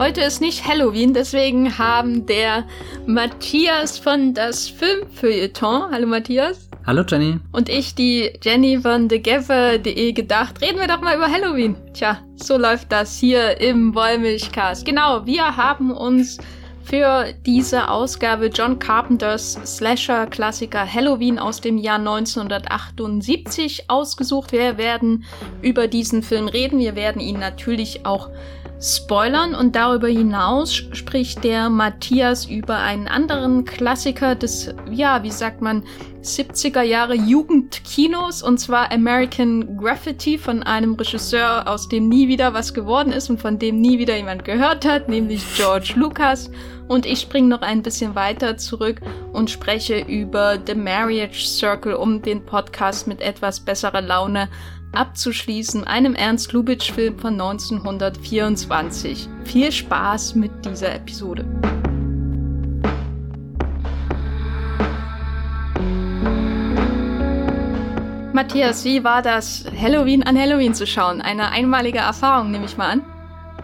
Heute ist nicht Halloween, deswegen haben der Matthias von das Filmfeuilleton, hallo Matthias. Hallo Jenny. Und ich, die Jenny von TheGaffer.de gedacht, reden wir doch mal über Halloween. Tja, so läuft das hier im Wollmilchcast. Genau, wir haben uns für diese Ausgabe John Carpenters Slasher-Klassiker Halloween aus dem Jahr 1978 ausgesucht. Wir werden über diesen Film reden. Wir werden ihn natürlich auch spoilern und darüber hinaus spricht der Matthias über einen anderen Klassiker des, ja, wie sagt man, 70er Jahre Jugendkinos und zwar American Graffiti von einem Regisseur, aus dem nie wieder was geworden ist und von dem nie wieder jemand gehört hat, nämlich George Lucas. Und ich springe noch ein bisschen weiter zurück und spreche über The Marriage Circle, um den Podcast mit etwas besserer Laune abzuschließen, einem Ernst Lubitsch-Film von 1924. Viel Spaß mit dieser Episode. Matthias, wie war das, Halloween an Halloween zu schauen? Eine einmalige Erfahrung, nehme ich mal an.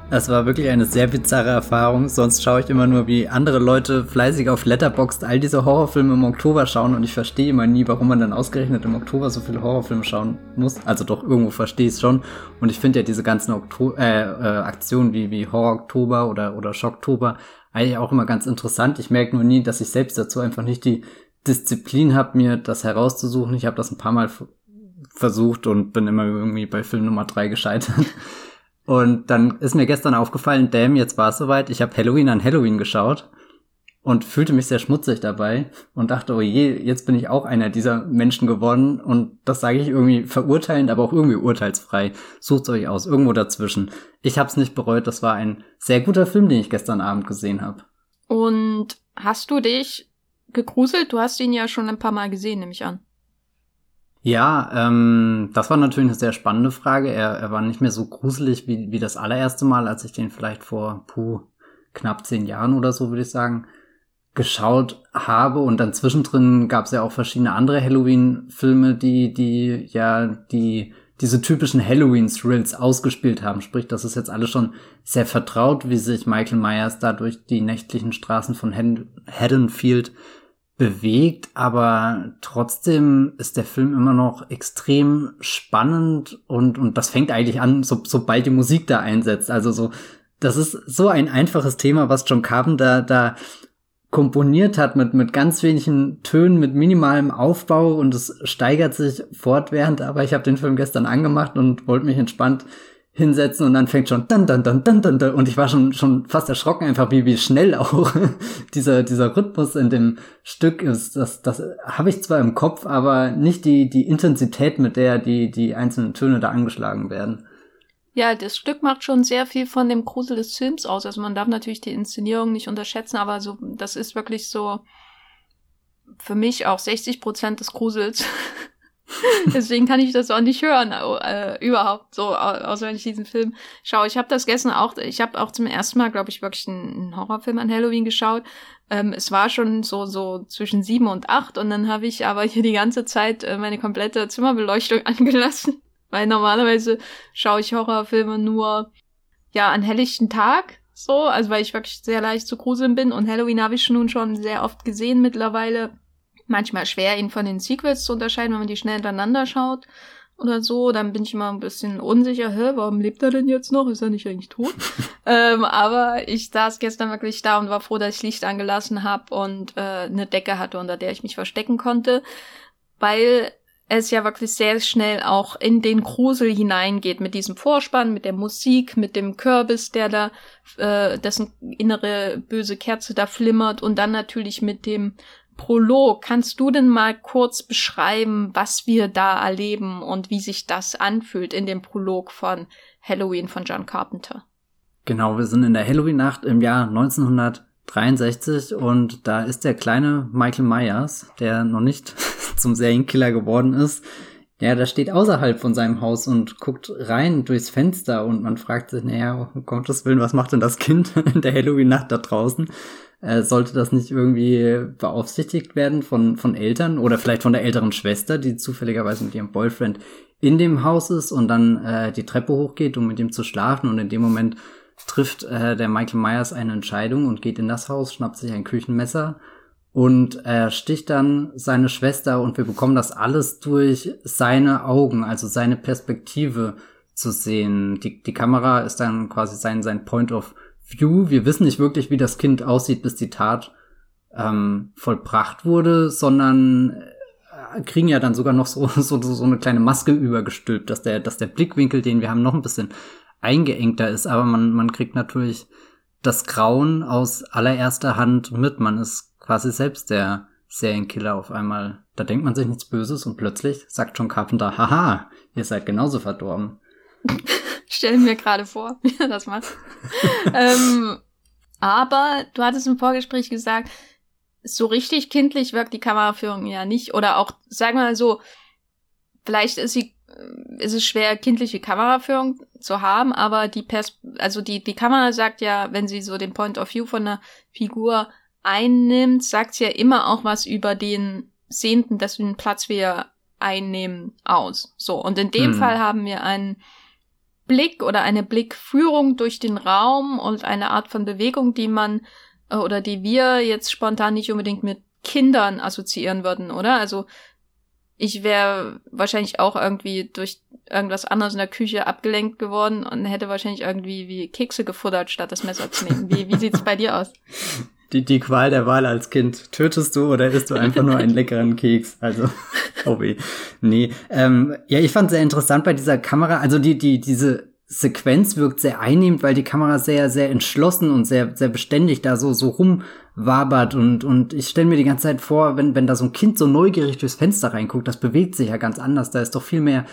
Das war wirklich eine sehr bizarre Erfahrung. Sonst schaue ich immer nur, wie andere Leute fleißig auf Letterboxd all diese Horrorfilme im Oktober schauen und ich verstehe immer nie, warum man dann ausgerechnet im Oktober so viele Horrorfilme schauen muss. Also doch irgendwo verstehe ich es schon. Und ich finde ja diese ganzen Okto äh, äh, Aktionen wie, wie Horror Oktober oder, oder Schocktober eigentlich auch immer ganz interessant. Ich merke nur nie, dass ich selbst dazu einfach nicht die Disziplin habe, mir das herauszusuchen. Ich habe das ein paar Mal versucht und bin immer irgendwie bei Film Nummer drei gescheitert. Und dann ist mir gestern aufgefallen, damn, jetzt war es soweit. Ich habe Halloween an Halloween geschaut und fühlte mich sehr schmutzig dabei und dachte, oh je, jetzt bin ich auch einer dieser Menschen geworden. Und das sage ich irgendwie verurteilend, aber auch irgendwie urteilsfrei. Sucht euch aus, irgendwo dazwischen. Ich habe es nicht bereut, das war ein sehr guter Film, den ich gestern Abend gesehen habe. Und hast du dich gegruselt? Du hast ihn ja schon ein paar Mal gesehen, nehme ich an. Ja, ähm, das war natürlich eine sehr spannende Frage. Er, er war nicht mehr so gruselig wie, wie das allererste Mal, als ich den vielleicht vor puh, knapp zehn Jahren oder so, würde ich sagen, geschaut habe. Und dann zwischendrin gab es ja auch verschiedene andere Halloween-Filme, die, die ja die diese typischen Halloween-Thrills ausgespielt haben. Sprich, das ist jetzt alles schon sehr vertraut, wie sich Michael Myers da durch die nächtlichen Straßen von Haddonfield bewegt, aber trotzdem ist der Film immer noch extrem spannend und, und das fängt eigentlich an, so, sobald die Musik da einsetzt. Also so, das ist so ein einfaches Thema, was John Carpenter da komponiert hat mit, mit ganz wenigen Tönen, mit minimalem Aufbau und es steigert sich fortwährend, aber ich habe den Film gestern angemacht und wollte mich entspannt hinsetzen und dann fängt schon dann dann dann dann dann und ich war schon schon fast erschrocken einfach wie wie schnell auch dieser dieser Rhythmus in dem Stück ist das das habe ich zwar im Kopf aber nicht die die Intensität mit der die die einzelnen Töne da angeschlagen werden ja, das Stück macht schon sehr viel von dem Grusel des Films aus. Also man darf natürlich die Inszenierung nicht unterschätzen, aber so, das ist wirklich so für mich auch 60 Prozent des Grusels. Deswegen kann ich das auch nicht hören, äh, überhaupt so, außer wenn ich diesen Film schaue. Ich habe das gestern auch, ich habe auch zum ersten Mal, glaube ich, wirklich einen, Horrorfilm an Halloween geschaut. Ähm, es war schon so so zwischen sieben und acht und dann habe ich aber hier die ganze Zeit äh, meine komplette Zimmerbeleuchtung angelassen, weil normalerweise schaue ich Horrorfilme nur ja an helllichten Tag so, also weil ich wirklich sehr leicht zu gruseln bin und Halloween habe ich nun schon sehr oft gesehen mittlerweile manchmal schwer, ihn von den Sequels zu unterscheiden, wenn man die schnell hintereinander schaut oder so. Dann bin ich immer ein bisschen unsicher, hä, warum lebt er denn jetzt noch? Ist er nicht eigentlich tot? ähm, aber ich saß gestern wirklich da und war froh, dass ich Licht angelassen habe und äh, eine Decke hatte, unter der ich mich verstecken konnte, weil es ja wirklich sehr schnell auch in den Grusel hineingeht mit diesem Vorspann, mit der Musik, mit dem Kürbis, der da, äh, dessen innere böse Kerze da flimmert und dann natürlich mit dem Prolog. Kannst du denn mal kurz beschreiben, was wir da erleben und wie sich das anfühlt in dem Prolog von Halloween von John Carpenter? Genau, wir sind in der Halloween-Nacht im Jahr 1963 und da ist der kleine Michael Myers, der noch nicht zum Serienkiller geworden ist, ja, der steht außerhalb von seinem Haus und guckt rein durchs Fenster und man fragt sich, naja, um Gottes Willen, was macht denn das Kind in der Halloween-Nacht da draußen? Äh, sollte das nicht irgendwie beaufsichtigt werden von, von Eltern oder vielleicht von der älteren Schwester, die zufälligerweise mit ihrem Boyfriend in dem Haus ist und dann äh, die Treppe hochgeht, um mit ihm zu schlafen und in dem Moment trifft äh, der Michael Myers eine Entscheidung und geht in das Haus, schnappt sich ein Küchenmesser und er sticht dann seine Schwester und wir bekommen das alles durch seine Augen, also seine Perspektive zu sehen. Die, die Kamera ist dann quasi sein, sein Point of View. Wir wissen nicht wirklich, wie das Kind aussieht, bis die Tat ähm, vollbracht wurde, sondern äh, kriegen ja dann sogar noch so, so, so eine kleine Maske übergestülpt, dass der, dass der Blickwinkel, den wir haben, noch ein bisschen eingeengter ist, aber man, man kriegt natürlich das Grauen aus allererster Hand mit. Man ist quasi selbst der Serienkiller auf einmal. Da denkt man sich nichts Böses und plötzlich sagt John Carpenter, haha, ihr seid genauso verdorben. Stell mir gerade vor, wie er das macht. ähm, aber du hattest im Vorgespräch gesagt, so richtig kindlich wirkt die Kameraführung ja nicht. Oder auch, sagen wir mal so, vielleicht ist sie ist es schwer, kindliche Kameraführung zu haben, aber die Pers also die, die Kamera sagt ja, wenn sie so den Point of View von einer Figur einnimmt, sagt sie ja immer auch was über den Sehenden, dessen Platz wir einnehmen, aus. So. Und in dem hm. Fall haben wir einen Blick oder eine Blickführung durch den Raum und eine Art von Bewegung, die man äh, oder die wir jetzt spontan nicht unbedingt mit Kindern assoziieren würden, oder? Also ich wäre wahrscheinlich auch irgendwie durch irgendwas anderes in der Küche abgelenkt geworden und hätte wahrscheinlich irgendwie wie Kekse gefuttert, statt das Messer zu nehmen. Wie, wie sieht's bei dir aus? Die, die Qual der Wahl als Kind. Tötest du oder isst du einfach nur einen leckeren Keks? Also, oh weh. Nee. Ähm, ja, ich fand sehr interessant bei dieser Kamera, also die, die, diese Sequenz wirkt sehr einnehmend, weil die Kamera sehr, sehr entschlossen und sehr, sehr beständig da so, so rumwabert und, und ich stelle mir die ganze Zeit vor, wenn, wenn da so ein Kind so neugierig durchs Fenster reinguckt, das bewegt sich ja ganz anders, da ist doch viel mehr,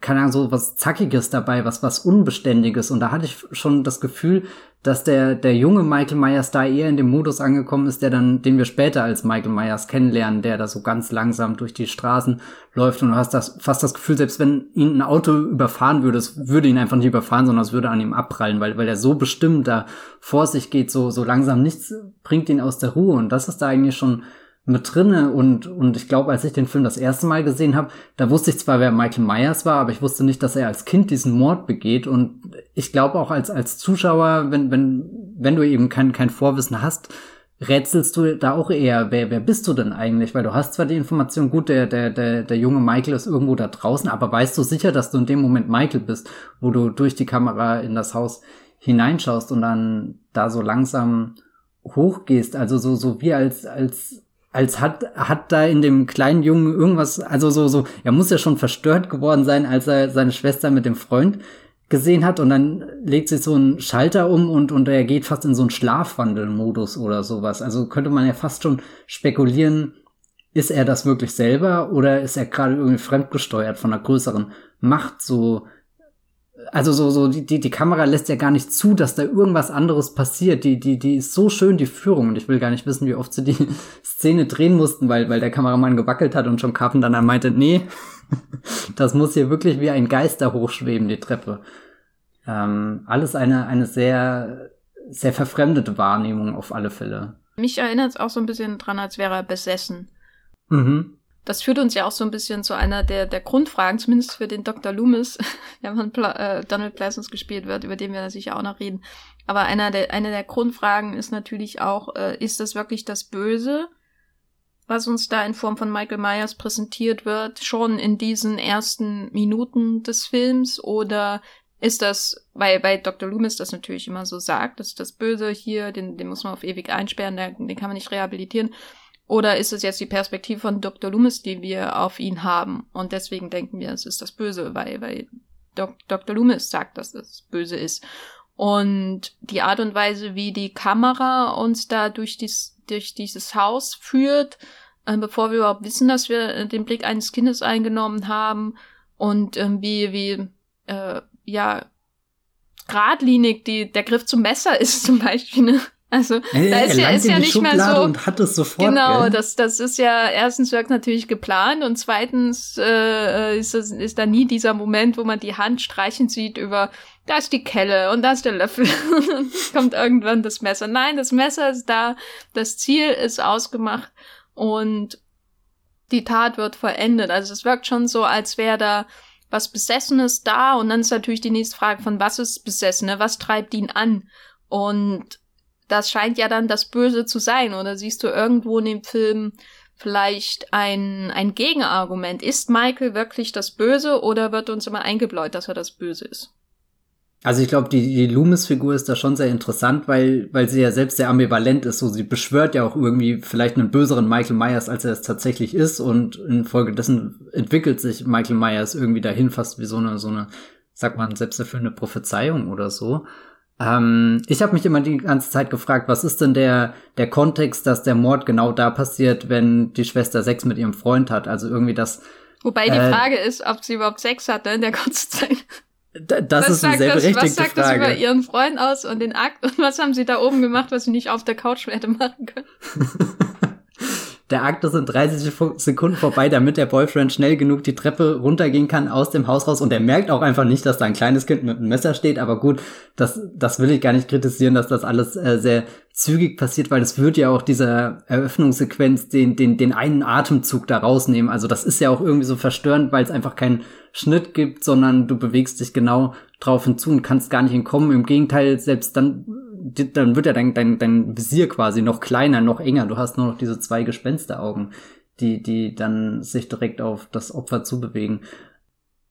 keine Ahnung, so was Zackiges dabei, was, was Unbeständiges. Und da hatte ich schon das Gefühl, dass der, der junge Michael Myers da eher in dem Modus angekommen ist, der dann, den wir später als Michael Myers kennenlernen, der da so ganz langsam durch die Straßen läuft. Und du hast das, fast das Gefühl, selbst wenn ihn ein Auto überfahren würde, es würde ihn einfach nicht überfahren, sondern es würde an ihm abprallen, weil, weil er so bestimmt da vor sich geht, so, so langsam. Nichts bringt ihn aus der Ruhe. Und das ist da eigentlich schon mit drinne und und ich glaube, als ich den Film das erste Mal gesehen habe, da wusste ich zwar, wer Michael Myers war, aber ich wusste nicht, dass er als Kind diesen Mord begeht und ich glaube auch als als Zuschauer, wenn wenn wenn du eben kein kein Vorwissen hast, rätselst du da auch eher, wer wer bist du denn eigentlich, weil du hast zwar die Information, gut, der der der der junge Michael ist irgendwo da draußen, aber weißt du sicher, dass du in dem Moment Michael bist, wo du durch die Kamera in das Haus hineinschaust und dann da so langsam hochgehst, also so so wie als als als hat, hat da in dem kleinen Jungen irgendwas, also so, so, er muss ja schon verstört geworden sein, als er seine Schwester mit dem Freund gesehen hat und dann legt sich so ein Schalter um und, und er geht fast in so einen Schlafwandelmodus oder sowas. Also könnte man ja fast schon spekulieren, ist er das wirklich selber oder ist er gerade irgendwie fremdgesteuert von einer größeren Macht so also so, so, die, die, die Kamera lässt ja gar nicht zu, dass da irgendwas anderes passiert. Die, die, die ist so schön, die Führung. Und ich will gar nicht wissen, wie oft sie die Szene drehen mussten, weil, weil der Kameramann gewackelt hat und John Carpenter dann meinte, nee, das muss hier wirklich wie ein Geister hochschweben, die Treppe. Ähm, alles eine, eine sehr, sehr verfremdete Wahrnehmung auf alle Fälle. Mich erinnert es auch so ein bisschen dran, als wäre er besessen. Mhm das führt uns ja auch so ein bisschen zu einer der, der Grundfragen, zumindest für den Dr. Loomis, der von Pla äh, Donald Pleasance gespielt wird, über den wir sicher auch noch reden. Aber einer der, eine der Grundfragen ist natürlich auch, äh, ist das wirklich das Böse, was uns da in Form von Michael Myers präsentiert wird, schon in diesen ersten Minuten des Films oder ist das, weil bei Dr. Loomis das natürlich immer so sagt, dass das Böse hier, den, den muss man auf ewig einsperren, den, den kann man nicht rehabilitieren. Oder ist es jetzt die Perspektive von Dr. Loomis, die wir auf ihn haben? Und deswegen denken wir, es ist das Böse, weil, weil Dok Dr. Loomis sagt, dass das Böse ist. Und die Art und Weise, wie die Kamera uns da durch, dies, durch dieses Haus führt, äh, bevor wir überhaupt wissen, dass wir äh, den Blick eines Kindes eingenommen haben und äh, wie, wie, äh, ja, geradlinig die, der Griff zum Messer ist zum Beispiel, ne? Also äh, da ist ja, ist ja nicht Schublade mehr so. Und hat es sofort, genau, gell? das das ist ja erstens wirkt natürlich geplant und zweitens äh, ist das, ist da nie dieser Moment, wo man die Hand streichen sieht über da ist die Kelle und da ist der Löffel und kommt irgendwann das Messer. Nein, das Messer ist da, das Ziel ist ausgemacht und die Tat wird vollendet. Also es wirkt schon so, als wäre da was Besessenes da und dann ist natürlich die nächste Frage von was ist Besessene, was treibt ihn an? Und das scheint ja dann das Böse zu sein. Oder siehst du irgendwo in dem Film vielleicht ein, ein Gegenargument? Ist Michael wirklich das Böse oder wird uns immer eingebläut, dass er das Böse ist? Also ich glaube, die, die Loomis-Figur ist da schon sehr interessant, weil, weil sie ja selbst sehr ambivalent ist. So, sie beschwört ja auch irgendwie vielleicht einen böseren Michael Myers, als er es tatsächlich ist. Und infolgedessen entwickelt sich Michael Myers irgendwie dahin fast wie so eine, so eine, sagt man, selbsterfüllende Prophezeiung oder so. Ähm, ich habe mich immer die ganze Zeit gefragt, was ist denn der, der Kontext, dass der Mord genau da passiert, wenn die Schwester Sex mit ihrem Freund hat? Also irgendwie das. Wobei die äh, Frage ist, ob sie überhaupt Sex hatte in der kurzen Zeit. Das was ist eine sehr berechtigte das, was sagt Frage. das über ihren Freund aus und den Akt und was haben sie da oben gemacht, was sie nicht auf der Couch hätte machen können? Der Akt ist in 30 Sekunden vorbei, damit der Boyfriend schnell genug die Treppe runtergehen kann aus dem Haus raus. Und er merkt auch einfach nicht, dass da ein kleines Kind mit einem Messer steht. Aber gut, das, das will ich gar nicht kritisieren, dass das alles äh, sehr zügig passiert, weil es wird ja auch dieser Eröffnungssequenz den, den, den einen Atemzug da rausnehmen. Also das ist ja auch irgendwie so verstörend, weil es einfach keinen Schnitt gibt, sondern du bewegst dich genau drauf hinzu und kannst gar nicht entkommen. Im Gegenteil, selbst dann dann wird ja dein, dein, dein Visier quasi noch kleiner, noch enger. Du hast nur noch diese zwei Gespensteraugen, die, die dann sich direkt auf das Opfer zubewegen.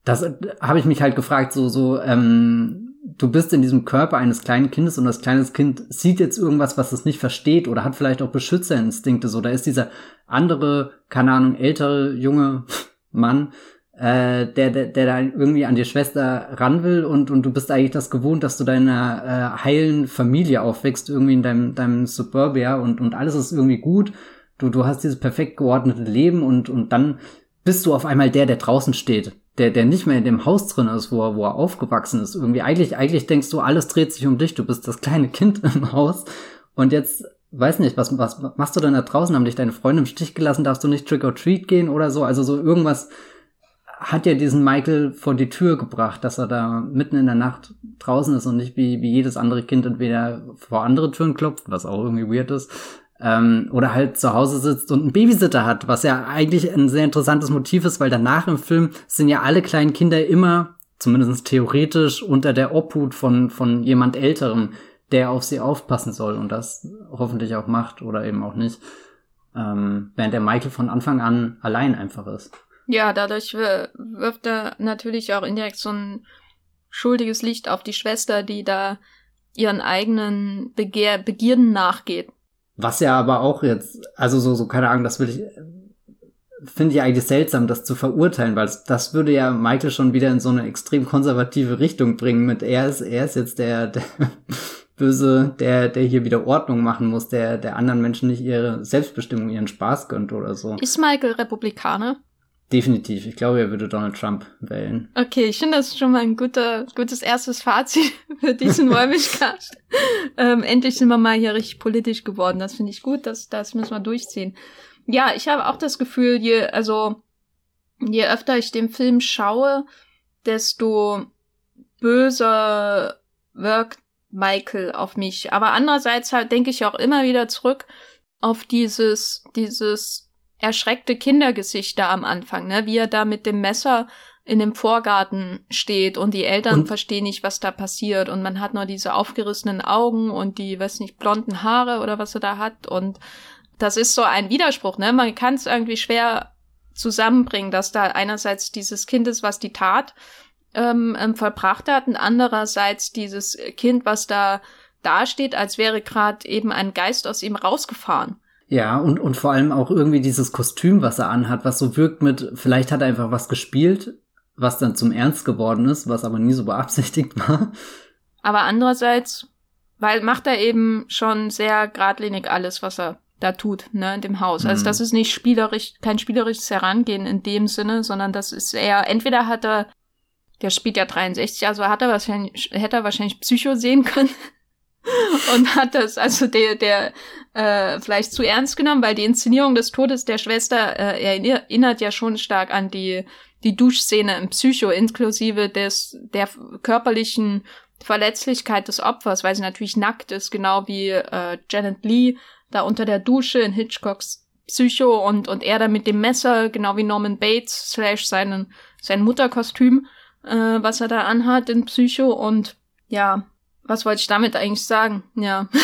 Das äh, habe ich mich halt gefragt, so, so, ähm, du bist in diesem Körper eines kleinen Kindes und das kleine Kind sieht jetzt irgendwas, was es nicht versteht oder hat vielleicht auch Beschützerinstinkte. So, da ist dieser andere, keine Ahnung, ältere, junge Mann, äh, der, der, der da irgendwie an die Schwester ran will und, und du bist eigentlich das gewohnt, dass du deiner äh, heilen Familie aufwächst, irgendwie in deinem, deinem Suburbia und, und alles ist irgendwie gut. Du, du hast dieses perfekt geordnete Leben und, und dann bist du auf einmal der, der draußen steht, der, der nicht mehr in dem Haus drin ist, wo er, wo er aufgewachsen ist. Irgendwie eigentlich, eigentlich denkst du, alles dreht sich um dich, du bist das kleine Kind im Haus und jetzt weiß nicht, was, was machst du denn da draußen? Haben dich deine Freunde im Stich gelassen? Darfst du nicht Trick or Treat gehen oder so? Also so irgendwas, hat ja diesen Michael vor die Tür gebracht, dass er da mitten in der Nacht draußen ist und nicht wie, wie jedes andere Kind entweder vor andere Türen klopft, was auch irgendwie weird ist, ähm, oder halt zu Hause sitzt und einen Babysitter hat, was ja eigentlich ein sehr interessantes Motiv ist, weil danach im Film sind ja alle kleinen Kinder immer, zumindest theoretisch, unter der Obhut von, von jemand Älterem, der auf sie aufpassen soll und das hoffentlich auch macht oder eben auch nicht. Ähm, während der Michael von Anfang an allein einfach ist. Ja, dadurch wirft er natürlich auch indirekt so ein schuldiges Licht auf die Schwester, die da ihren eigenen Begehr Begierden nachgeht. Was ja aber auch jetzt, also so, so keine Ahnung, das will ich, finde ich eigentlich seltsam, das zu verurteilen, weil das würde ja Michael schon wieder in so eine extrem konservative Richtung bringen mit er ist, er ist jetzt der, der Böse, der, der hier wieder Ordnung machen muss, der, der anderen Menschen nicht ihre Selbstbestimmung, ihren Spaß gönnt oder so. Ist Michael Republikaner? Definitiv. Ich glaube, er würde Donald Trump wählen. Okay, ich finde das schon mal ein guter, gutes erstes Fazit für diesen Wollmilchcast. ähm, endlich sind wir mal hier richtig politisch geworden. Das finde ich gut. Das, das müssen wir durchziehen. Ja, ich habe auch das Gefühl, je, also, je öfter ich den Film schaue, desto böser wirkt Michael auf mich. Aber andererseits halt denke ich auch immer wieder zurück auf dieses, dieses erschreckte Kindergesichter am Anfang, ne? Wie er da mit dem Messer in dem Vorgarten steht und die Eltern und? verstehen nicht, was da passiert und man hat nur diese aufgerissenen Augen und die, weiß nicht, blonden Haare oder was er da hat und das ist so ein Widerspruch, ne? Man kann es irgendwie schwer zusammenbringen, dass da einerseits dieses Kind ist, was die Tat ähm, ähm, vollbracht hat und andererseits dieses Kind, was da dasteht, als wäre gerade eben ein Geist aus ihm rausgefahren. Ja, und, und vor allem auch irgendwie dieses Kostüm, was er anhat, was so wirkt mit, vielleicht hat er einfach was gespielt, was dann zum Ernst geworden ist, was aber nie so beabsichtigt war. Aber andererseits, weil macht er eben schon sehr geradlinig alles, was er da tut, ne, in dem Haus. Also mhm. das ist nicht spielerisch, kein spielerisches Herangehen in dem Sinne, sondern das ist eher, entweder hat er, der spielt ja 63, also hat er wahrscheinlich, hätte er wahrscheinlich Psycho sehen können. und hat das also der der äh, vielleicht zu ernst genommen, weil die Inszenierung des Todes der Schwester äh, erinnert ja schon stark an die die Duschszene im Psycho inklusive des der körperlichen Verletzlichkeit des Opfers, weil sie natürlich nackt ist, genau wie äh, Janet Lee da unter der Dusche in Hitchcocks Psycho und, und er dann mit dem Messer, genau wie Norman Bates, slash seinen, sein Mutterkostüm, äh, was er da anhat in Psycho und ja, was wollte ich damit eigentlich sagen? Ja.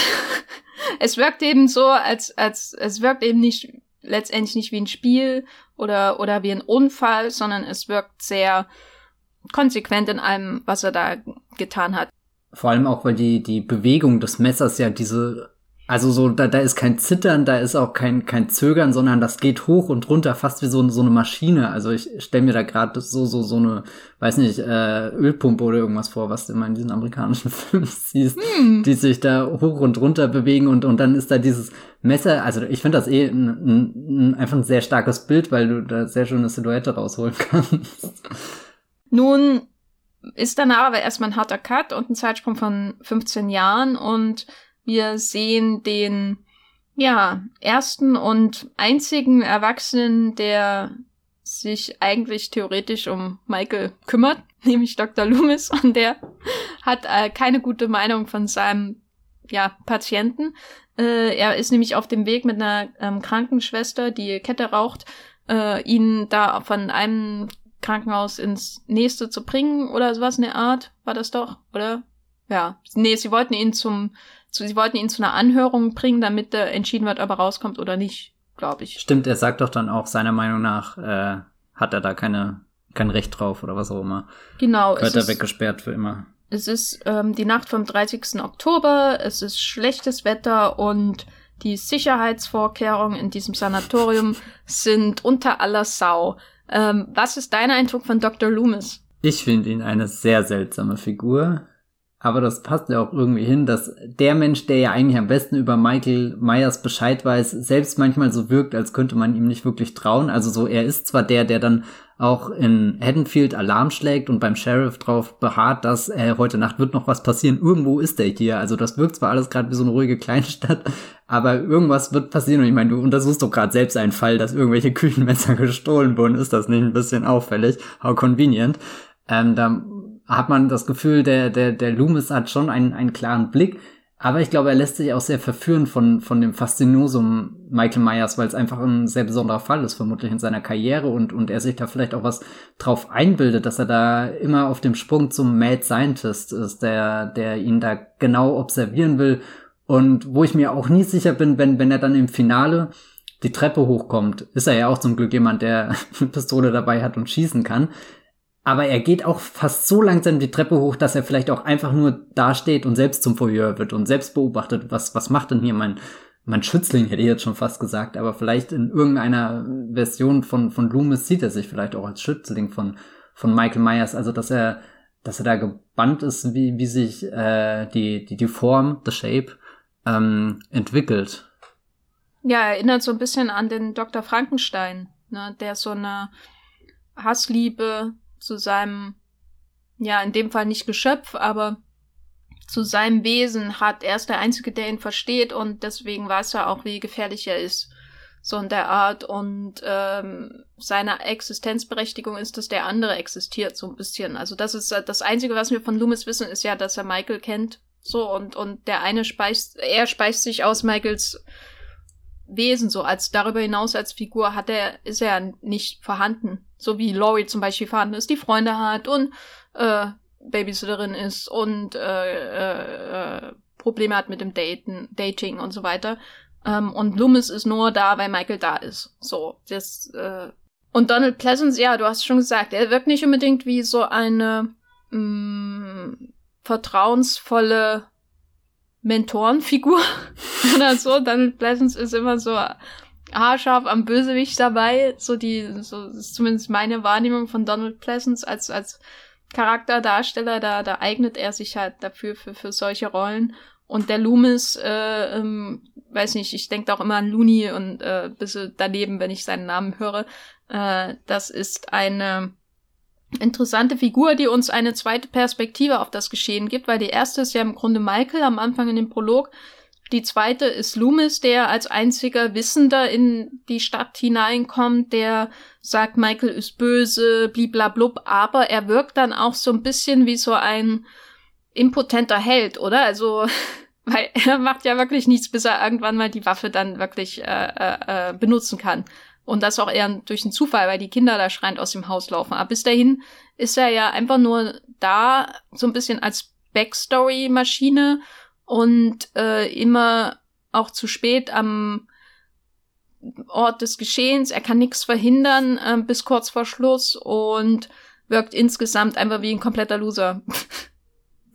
es wirkt eben so, als, als, es wirkt eben nicht, letztendlich nicht wie ein Spiel oder, oder wie ein Unfall, sondern es wirkt sehr konsequent in allem, was er da getan hat. Vor allem auch, weil die, die Bewegung des Messers ja diese also so, da, da ist kein Zittern, da ist auch kein, kein Zögern, sondern das geht hoch und runter, fast wie so, so eine Maschine. Also ich stelle mir da gerade so, so, so eine, weiß nicht, äh, Ölpumpe oder irgendwas vor, was du immer in diesen amerikanischen Filmen siehst, hm. die sich da hoch und runter bewegen und, und dann ist da dieses Messer, also ich finde das eh ein, ein, ein, einfach ein sehr starkes Bild, weil du da sehr schöne Silhouette rausholen kannst. Nun ist danach aber erstmal ein harter Cut und ein Zeitsprung von 15 Jahren und wir sehen den, ja, ersten und einzigen Erwachsenen, der sich eigentlich theoretisch um Michael kümmert, nämlich Dr. Loomis, und der hat äh, keine gute Meinung von seinem ja, Patienten. Äh, er ist nämlich auf dem Weg mit einer ähm, Krankenschwester, die Kette raucht, äh, ihn da von einem Krankenhaus ins nächste zu bringen oder sowas in der Art. War das doch, oder? Ja. Nee, sie wollten ihn zum zu, sie wollten ihn zu einer Anhörung bringen, damit äh, entschieden wird, ob er rauskommt oder nicht, glaube ich. Stimmt, er sagt doch dann auch, seiner Meinung nach äh, hat er da keine, kein Recht drauf oder was auch immer. Genau. Wird er weggesperrt für immer. Es ist ähm, die Nacht vom 30. Oktober, es ist schlechtes Wetter und die Sicherheitsvorkehrungen in diesem Sanatorium sind unter aller Sau. Ähm, was ist dein Eindruck von Dr. Loomis? Ich finde ihn eine sehr seltsame Figur. Aber das passt ja auch irgendwie hin, dass der Mensch, der ja eigentlich am besten über Michael Myers Bescheid weiß, selbst manchmal so wirkt, als könnte man ihm nicht wirklich trauen. Also so, er ist zwar der, der dann auch in Haddonfield Alarm schlägt und beim Sheriff drauf beharrt, dass äh, heute Nacht wird noch was passieren. Irgendwo ist er hier. Also das wirkt zwar alles gerade wie so eine ruhige Kleinstadt, aber irgendwas wird passieren. Und ich meine, du untersuchst doch gerade selbst einen Fall, dass irgendwelche Küchenmesser gestohlen wurden. Ist das nicht ein bisschen auffällig? How convenient. Ähm, da hat man das Gefühl, der, der, der Loomis hat schon einen, einen klaren Blick. Aber ich glaube, er lässt sich auch sehr verführen von, von dem Faszinosum Michael Myers, weil es einfach ein sehr besonderer Fall ist, vermutlich in seiner Karriere und, und er sich da vielleicht auch was drauf einbildet, dass er da immer auf dem Sprung zum Mad Scientist ist, der, der ihn da genau observieren will. Und wo ich mir auch nie sicher bin, wenn, wenn er dann im Finale die Treppe hochkommt, ist er ja auch zum Glück jemand, der eine Pistole dabei hat und schießen kann. Aber er geht auch fast so langsam die Treppe hoch, dass er vielleicht auch einfach nur dasteht und selbst zum Voyeur wird und selbst beobachtet, was, was macht denn hier mein, mein Schützling, hätte ich jetzt schon fast gesagt, aber vielleicht in irgendeiner Version von, von Loomis sieht er sich vielleicht auch als Schützling von, von Michael Myers, also dass er, dass er da gebannt ist, wie, wie sich äh, die, die, die Form, the Shape, ähm, entwickelt. Ja, erinnert so ein bisschen an den Dr. Frankenstein, ne, der so eine Hassliebe zu seinem, ja, in dem Fall nicht Geschöpf, aber zu seinem Wesen hat. Er ist der Einzige, der ihn versteht und deswegen weiß er auch, wie gefährlich er ist. So in der Art. Und ähm, seine Existenzberechtigung ist, dass der andere existiert, so ein bisschen. Also das ist das Einzige, was wir von Loomis wissen, ist ja, dass er Michael kennt. So, und, und der eine speist, er speist sich aus Michaels Wesen, so als darüber hinaus als Figur hat er, ist er nicht vorhanden. So wie Laurie zum Beispiel vorhanden ist, die Freunde hat und äh, Babysitterin ist und äh, äh, Probleme hat mit dem Daten, Dating und so weiter. Ähm, und Loomis ist nur da, weil Michael da ist. So, das, äh und Donald Pleasance, ja, du hast schon gesagt, er wirkt nicht unbedingt wie so eine mh, mm, vertrauensvolle Mentorenfigur oder so. Dann Pleasance ist immer so haarscharf am Bösewicht dabei. So die, so ist zumindest meine Wahrnehmung von Donald Pleasance als, als Charakterdarsteller. Da, da eignet er sich halt dafür, für, für solche Rollen. Und der Loomis, äh, ähm, weiß nicht, ich denke auch immer an Looney und äh, bisschen daneben, wenn ich seinen Namen höre. Äh, das ist eine interessante Figur, die uns eine zweite Perspektive auf das Geschehen gibt, weil die erste ist ja im Grunde Michael am Anfang in dem Prolog. Die zweite ist Loomis, der als einziger Wissender in die Stadt hineinkommt, der sagt, Michael ist böse, bliblablub, aber er wirkt dann auch so ein bisschen wie so ein impotenter Held, oder? Also Weil er macht ja wirklich nichts, bis er irgendwann mal die Waffe dann wirklich äh, äh, äh benutzen kann. Und das auch eher durch einen Zufall, weil die Kinder da schreiend aus dem Haus laufen. Aber bis dahin ist er ja einfach nur da, so ein bisschen als Backstory-Maschine und äh, immer auch zu spät am Ort des Geschehens. Er kann nichts verhindern äh, bis kurz vor Schluss und wirkt insgesamt einfach wie ein kompletter Loser.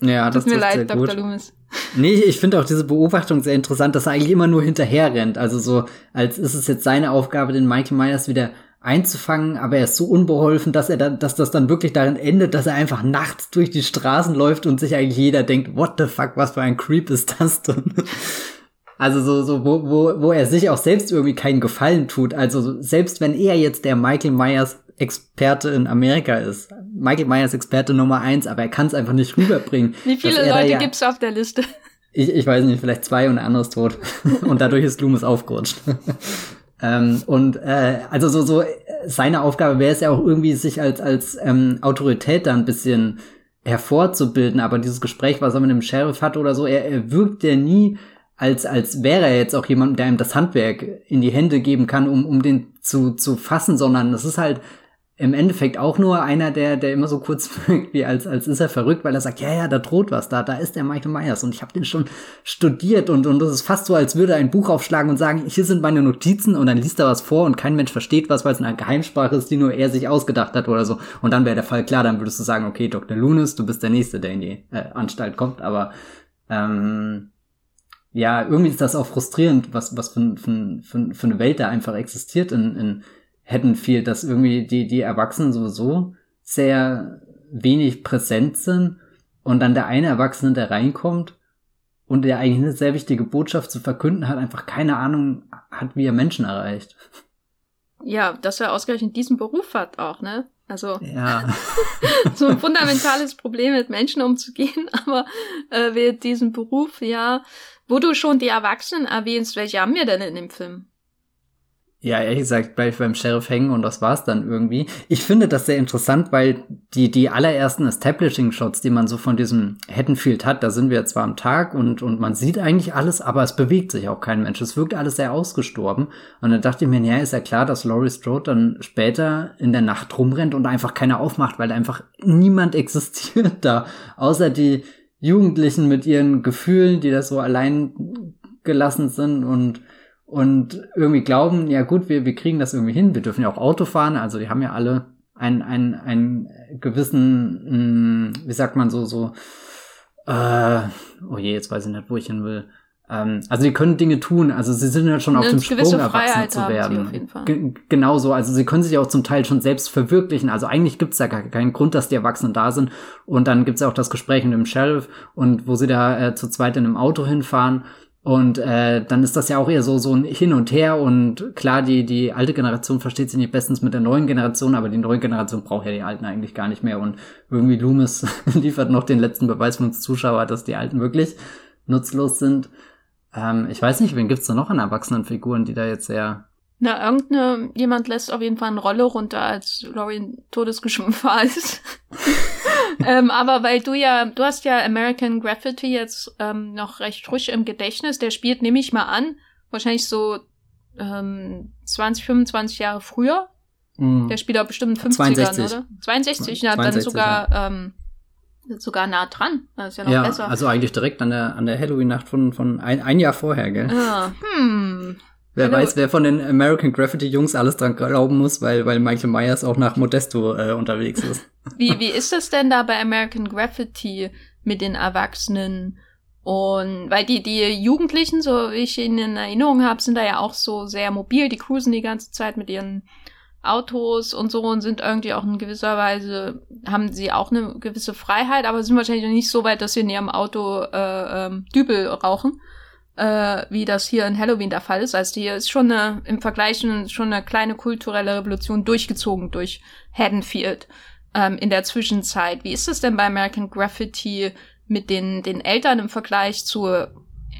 Ja, das Tut mir leid, Dr. Loomis. Nee, ich finde auch diese Beobachtung sehr interessant, dass er eigentlich immer nur hinterher rennt. Also so, als ist es jetzt seine Aufgabe, den Michael Myers wieder einzufangen, aber er ist so unbeholfen, dass er dann, dass das dann wirklich darin endet, dass er einfach nachts durch die Straßen läuft und sich eigentlich jeder denkt, what the fuck, was für ein Creep ist das denn? Also so, so wo, wo, wo er sich auch selbst irgendwie keinen Gefallen tut. Also selbst wenn er jetzt der Michael Myers Experte in Amerika ist. Michael Myers Experte Nummer eins, aber er kann es einfach nicht rüberbringen. Wie viele Leute ja, gibt's auf der Liste? Ich, ich weiß nicht, vielleicht zwei und der andere ist tot. und dadurch ist Loomis aufgerutscht. ähm, und äh, also so, so seine Aufgabe wäre es ja auch irgendwie, sich als, als ähm, Autorität da ein bisschen hervorzubilden. Aber dieses Gespräch, was er mit dem Sheriff hat oder so, er, er wirkt ja nie als, als wäre er jetzt auch jemand, der ihm das Handwerk in die Hände geben kann, um, um den zu, zu fassen, sondern das ist halt im Endeffekt auch nur einer, der, der immer so kurz wie als, als ist er verrückt, weil er sagt, ja, ja, da droht was, da, da ist der Michael Myers und ich habe den schon studiert und, und das ist fast so, als würde er ein Buch aufschlagen und sagen, hier sind meine Notizen und dann liest er was vor und kein Mensch versteht was, weil es eine Geheimsprache ist, die nur er sich ausgedacht hat oder so. Und dann wäre der Fall klar, dann würdest du sagen, okay, Dr. Lunis, du bist der Nächste, der in die äh, Anstalt kommt, aber ähm, ja, irgendwie ist das auch frustrierend, was, was für, für, für, für eine Welt da einfach existiert in, in Haddonfield, dass irgendwie die, die Erwachsenen sowieso sehr wenig präsent sind und dann der eine Erwachsene, der reinkommt und der eigentlich eine sehr wichtige Botschaft zu verkünden hat, einfach keine Ahnung hat, wie er Menschen erreicht. Ja, dass er ausgerechnet diesen Beruf hat auch, ne? Also ja. so ein fundamentales Problem mit Menschen umzugehen, aber äh, wir diesen Beruf, ja, wo du schon die Erwachsenen erwähnst, welche haben wir denn in dem Film? Ja, ehrlich gesagt, bleib beim Sheriff hängen und das war's dann irgendwie. Ich finde das sehr interessant, weil die, die allerersten Establishing-Shots, die man so von diesem Haddonfield hat, da sind wir zwar am Tag und, und man sieht eigentlich alles, aber es bewegt sich auch kein Mensch. Es wirkt alles sehr ausgestorben. Und dann dachte ich mir, ja, ist ja klar, dass Laurie Strode dann später in der Nacht rumrennt und einfach keiner aufmacht, weil einfach niemand existiert da, außer die Jugendlichen mit ihren Gefühlen, die da so allein gelassen sind und und irgendwie glauben, ja gut, wir, wir kriegen das irgendwie hin, wir dürfen ja auch Auto fahren, also die haben ja alle einen, einen, einen gewissen, mh, hm, wie sagt man so, so, äh, oh je, jetzt weiß ich nicht, wo ich hin will. Ähm, also die können Dinge tun, also sie sind ja schon auf dem Sprung, erwachsen zu werden. genau so, also sie können sich auch zum Teil schon selbst verwirklichen. Also eigentlich gibt's ja gar keinen Grund, dass die Erwachsenen da sind. Und dann gibt's ja auch das Gespräch mit dem Sheriff und wo sie da äh, zu zweit in einem Auto hinfahren und äh, dann ist das ja auch eher so so ein Hin und Her und klar, die die alte Generation versteht sich nicht bestens mit der neuen Generation, aber die neue Generation braucht ja die alten eigentlich gar nicht mehr und irgendwie Loomis liefert noch den letzten Beweis für uns Zuschauer, dass die alten wirklich nutzlos sind. Ähm, ich weiß nicht, wen gibt's da noch an erwachsenen Figuren, die da jetzt sehr na, irgendeine, jemand lässt auf jeden Fall eine Rolle runter, als Laurie todesgeschwumpfer ist. ähm, aber weil du ja, du hast ja American Graffiti jetzt ähm, noch recht frisch im Gedächtnis, der spielt, nehme ich mal an, wahrscheinlich so ähm, 20, 25 Jahre früher. Mhm. Der spielt auch bestimmt in 50ern, 62. oder? 62, ja, 62, dann sogar, ja. ähm, sogar nah dran. Das ist ja noch ja, besser. Also eigentlich direkt an der, an der Halloween-Nacht von, von ein, ein Jahr vorher, gell? Ja, hm. Wer Hallo. weiß, wer von den American Graffiti Jungs alles dran glauben muss, weil, weil Michael Myers auch nach Modesto äh, unterwegs ist. Wie, wie ist das denn da bei American Graffiti mit den Erwachsenen? Und weil die, die Jugendlichen, so wie ich ihn in Erinnerung habe, sind da ja auch so sehr mobil, die cruisen die ganze Zeit mit ihren Autos und so und sind irgendwie auch in gewisser Weise, haben sie auch eine gewisse Freiheit, aber sind wahrscheinlich noch nicht so weit, dass sie in ihrem Auto äh, ähm, Dübel rauchen äh, wie das hier in Halloween der Fall ist. Also hier ist schon eine, im Vergleich schon eine kleine kulturelle Revolution durchgezogen durch Haddonfield ähm, in der Zwischenzeit. Wie ist es denn bei American Graffiti mit den, den Eltern im Vergleich zu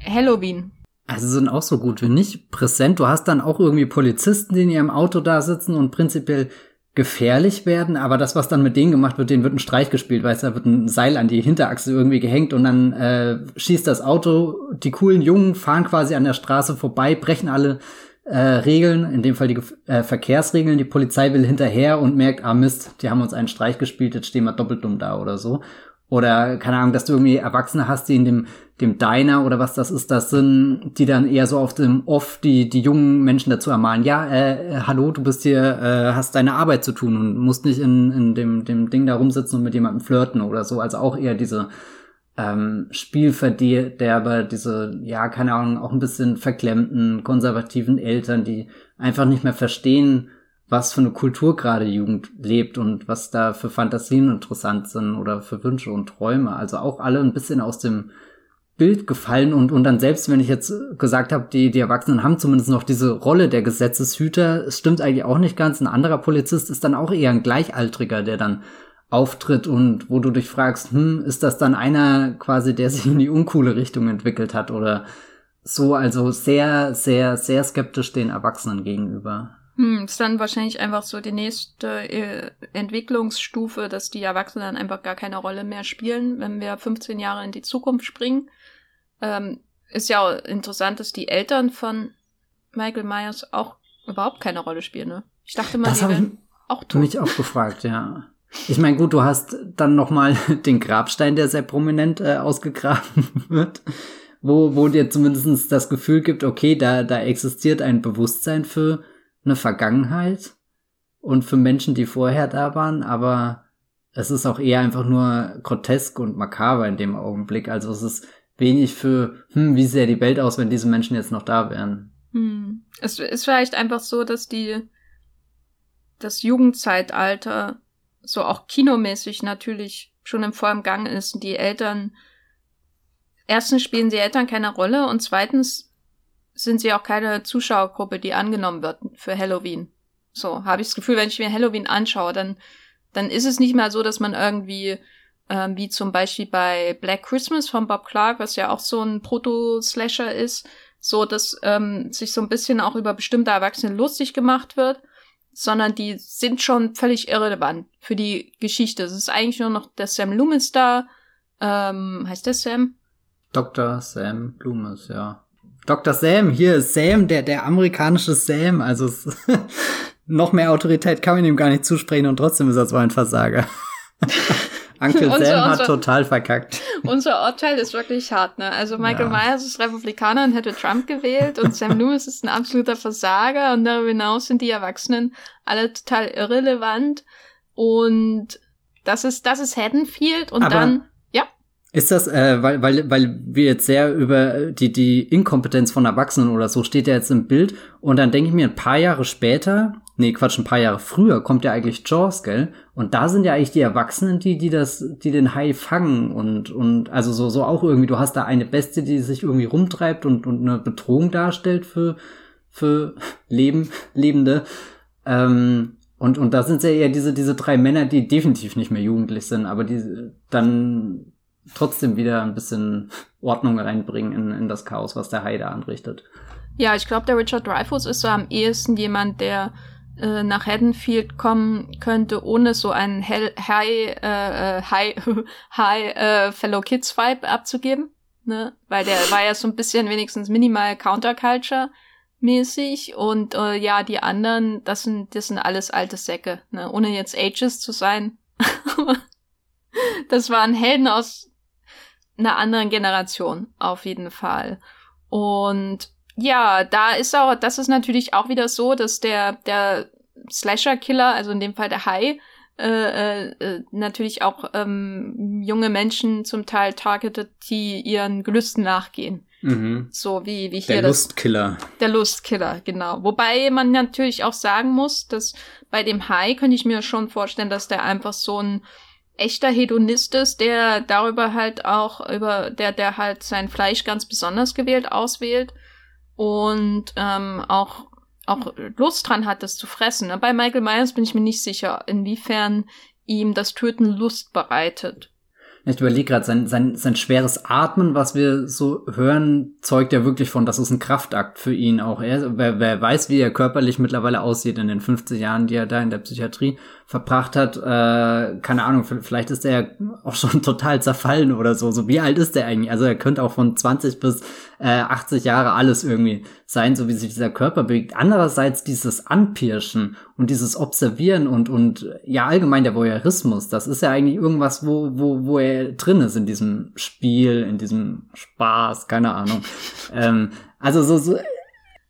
Halloween? Also sind auch so gut wie nicht präsent. Du hast dann auch irgendwie Polizisten, die in ihrem Auto da sitzen und prinzipiell gefährlich werden, aber das, was dann mit denen gemacht wird, denen wird ein Streich gespielt, weißt du, da wird ein Seil an die Hinterachse irgendwie gehängt und dann äh, schießt das Auto, die coolen Jungen fahren quasi an der Straße vorbei, brechen alle äh, Regeln, in dem Fall die äh, Verkehrsregeln, die Polizei will hinterher und merkt, ah Mist, die haben uns einen Streich gespielt, jetzt stehen wir doppelt dumm da oder so. Oder, keine Ahnung, dass du irgendwie Erwachsene hast, die in dem, dem Diner oder was das ist, das sind, die dann eher so auf dem Off die, die jungen Menschen dazu ermahnen, ja, äh, äh, hallo, du bist hier, äh, hast deine Arbeit zu tun und musst nicht in, in dem, dem Ding da rumsitzen und mit jemandem flirten oder so. Also auch eher diese ähm, Spielverderber, diese, ja, keine Ahnung, auch ein bisschen verklemmten, konservativen Eltern, die einfach nicht mehr verstehen, was für eine Kultur gerade Jugend lebt und was da für Fantasien interessant sind oder für Wünsche und Träume. Also auch alle ein bisschen aus dem Bild gefallen und, und dann selbst, wenn ich jetzt gesagt habe, die, die Erwachsenen haben zumindest noch diese Rolle der Gesetzeshüter, es stimmt eigentlich auch nicht ganz. Ein anderer Polizist ist dann auch eher ein Gleichaltriger, der dann auftritt und wo du dich fragst, hm, ist das dann einer quasi, der sich in die uncoole Richtung entwickelt hat oder so, also sehr, sehr, sehr skeptisch den Erwachsenen gegenüber. Hm, ist dann wahrscheinlich einfach so die nächste äh, Entwicklungsstufe, dass die Erwachsenen dann einfach gar keine Rolle mehr spielen, wenn wir 15 Jahre in die Zukunft springen. Ähm, ist ja auch interessant, dass die Eltern von Michael Myers auch überhaupt keine Rolle spielen, ne? Ich dachte mal, das die wären auch tot. mich auch gefragt, ja. Ich meine, gut, du hast dann noch mal den Grabstein, der sehr prominent äh, ausgegraben wird, wo, wo dir zumindest das Gefühl gibt, okay, da, da existiert ein Bewusstsein für eine Vergangenheit und für Menschen, die vorher da waren, aber es ist auch eher einfach nur grotesk und makaber in dem Augenblick. Also es ist wenig für, hm, wie sähe die Welt aus, wenn diese Menschen jetzt noch da wären. Hm. Es ist vielleicht einfach so, dass die das Jugendzeitalter so auch kinomäßig natürlich schon im vollen Gang ist. Die Eltern, erstens spielen die Eltern keine Rolle und zweitens sind sie auch keine Zuschauergruppe, die angenommen wird für Halloween. So, habe ich das Gefühl, wenn ich mir Halloween anschaue, dann, dann ist es nicht mehr so, dass man irgendwie, ähm, wie zum Beispiel bei Black Christmas von Bob Clark, was ja auch so ein Proto-Slasher ist, so dass ähm, sich so ein bisschen auch über bestimmte Erwachsene lustig gemacht wird, sondern die sind schon völlig irrelevant für die Geschichte. Es ist eigentlich nur noch der Sam Loomis da. Ähm, heißt der Sam? Dr. Sam Loomis, ja. Dr. Sam, hier ist Sam, der, der amerikanische Sam. Also noch mehr Autorität kann man ihm gar nicht zusprechen und trotzdem ist er so ein Versager. Uncle Sam unser, hat total verkackt. Unser Urteil ist wirklich hart, ne? Also Michael ja. Myers ist Republikaner und hätte Trump gewählt und Sam Lewis ist ein absoluter Versager und darüber hinaus sind die Erwachsenen alle total irrelevant und das ist, das ist Haddonfield und Aber dann ist das, äh, weil, weil, weil wir jetzt sehr über die, die Inkompetenz von Erwachsenen oder so steht ja jetzt im Bild und dann denke ich mir ein paar Jahre später, nee, Quatsch, ein paar Jahre früher kommt ja eigentlich Jaws, gell? Und da sind ja eigentlich die Erwachsenen, die, die das, die den Hai fangen und, und, also so, so auch irgendwie, du hast da eine Bestie, die sich irgendwie rumtreibt und, und eine Bedrohung darstellt für, für Leben, Lebende. Ähm, und, und da sind ja eher diese, diese drei Männer, die definitiv nicht mehr jugendlich sind, aber die dann trotzdem wieder ein bisschen Ordnung reinbringen in, in das Chaos, was der Hai anrichtet. Ja, ich glaube, der Richard Dreyfuss ist so am ehesten jemand, der äh, nach Haddonfield kommen könnte, ohne so einen Hell High, äh, äh High, High äh, Fellow Kids Vibe abzugeben. Ne? Weil der war ja so ein bisschen wenigstens minimal Counterculture mäßig und äh, ja, die anderen, das sind, das sind alles alte Säcke, ne? ohne jetzt Ages zu sein. das waren Helden aus einer anderen Generation, auf jeden Fall. Und ja, da ist auch, das ist natürlich auch wieder so, dass der, der Slasher-Killer, also in dem Fall der Hai, äh, äh, natürlich auch ähm, junge Menschen zum Teil targetet, die ihren Gelüsten nachgehen. Mhm. So wie, wie hier. Der Lustkiller. Der Lustkiller, genau. Wobei man natürlich auch sagen muss, dass bei dem Hai könnte ich mir schon vorstellen, dass der einfach so ein echter Hedonist ist, der darüber halt auch über der der halt sein Fleisch ganz besonders gewählt auswählt und ähm, auch auch Lust dran hat, das zu fressen. Bei Michael Myers bin ich mir nicht sicher, inwiefern ihm das Töten Lust bereitet. Ich überlege gerade, sein, sein, sein schweres Atmen, was wir so hören, zeugt ja wirklich von, das ist ein Kraftakt für ihn auch. Er, wer, wer weiß, wie er körperlich mittlerweile aussieht in den 50 Jahren, die er da in der Psychiatrie verbracht hat, äh, keine Ahnung, vielleicht ist er auch schon total zerfallen oder so. So wie alt ist er eigentlich? Also er könnte auch von 20 bis äh, 80 Jahre alles irgendwie sein, so wie sich dieser Körper bewegt. Andererseits dieses Anpirschen und dieses Observieren und und ja allgemein der Voyeurismus, das ist ja eigentlich irgendwas, wo wo wo er drin ist in diesem Spiel, in diesem Spaß, keine Ahnung. ähm, also so so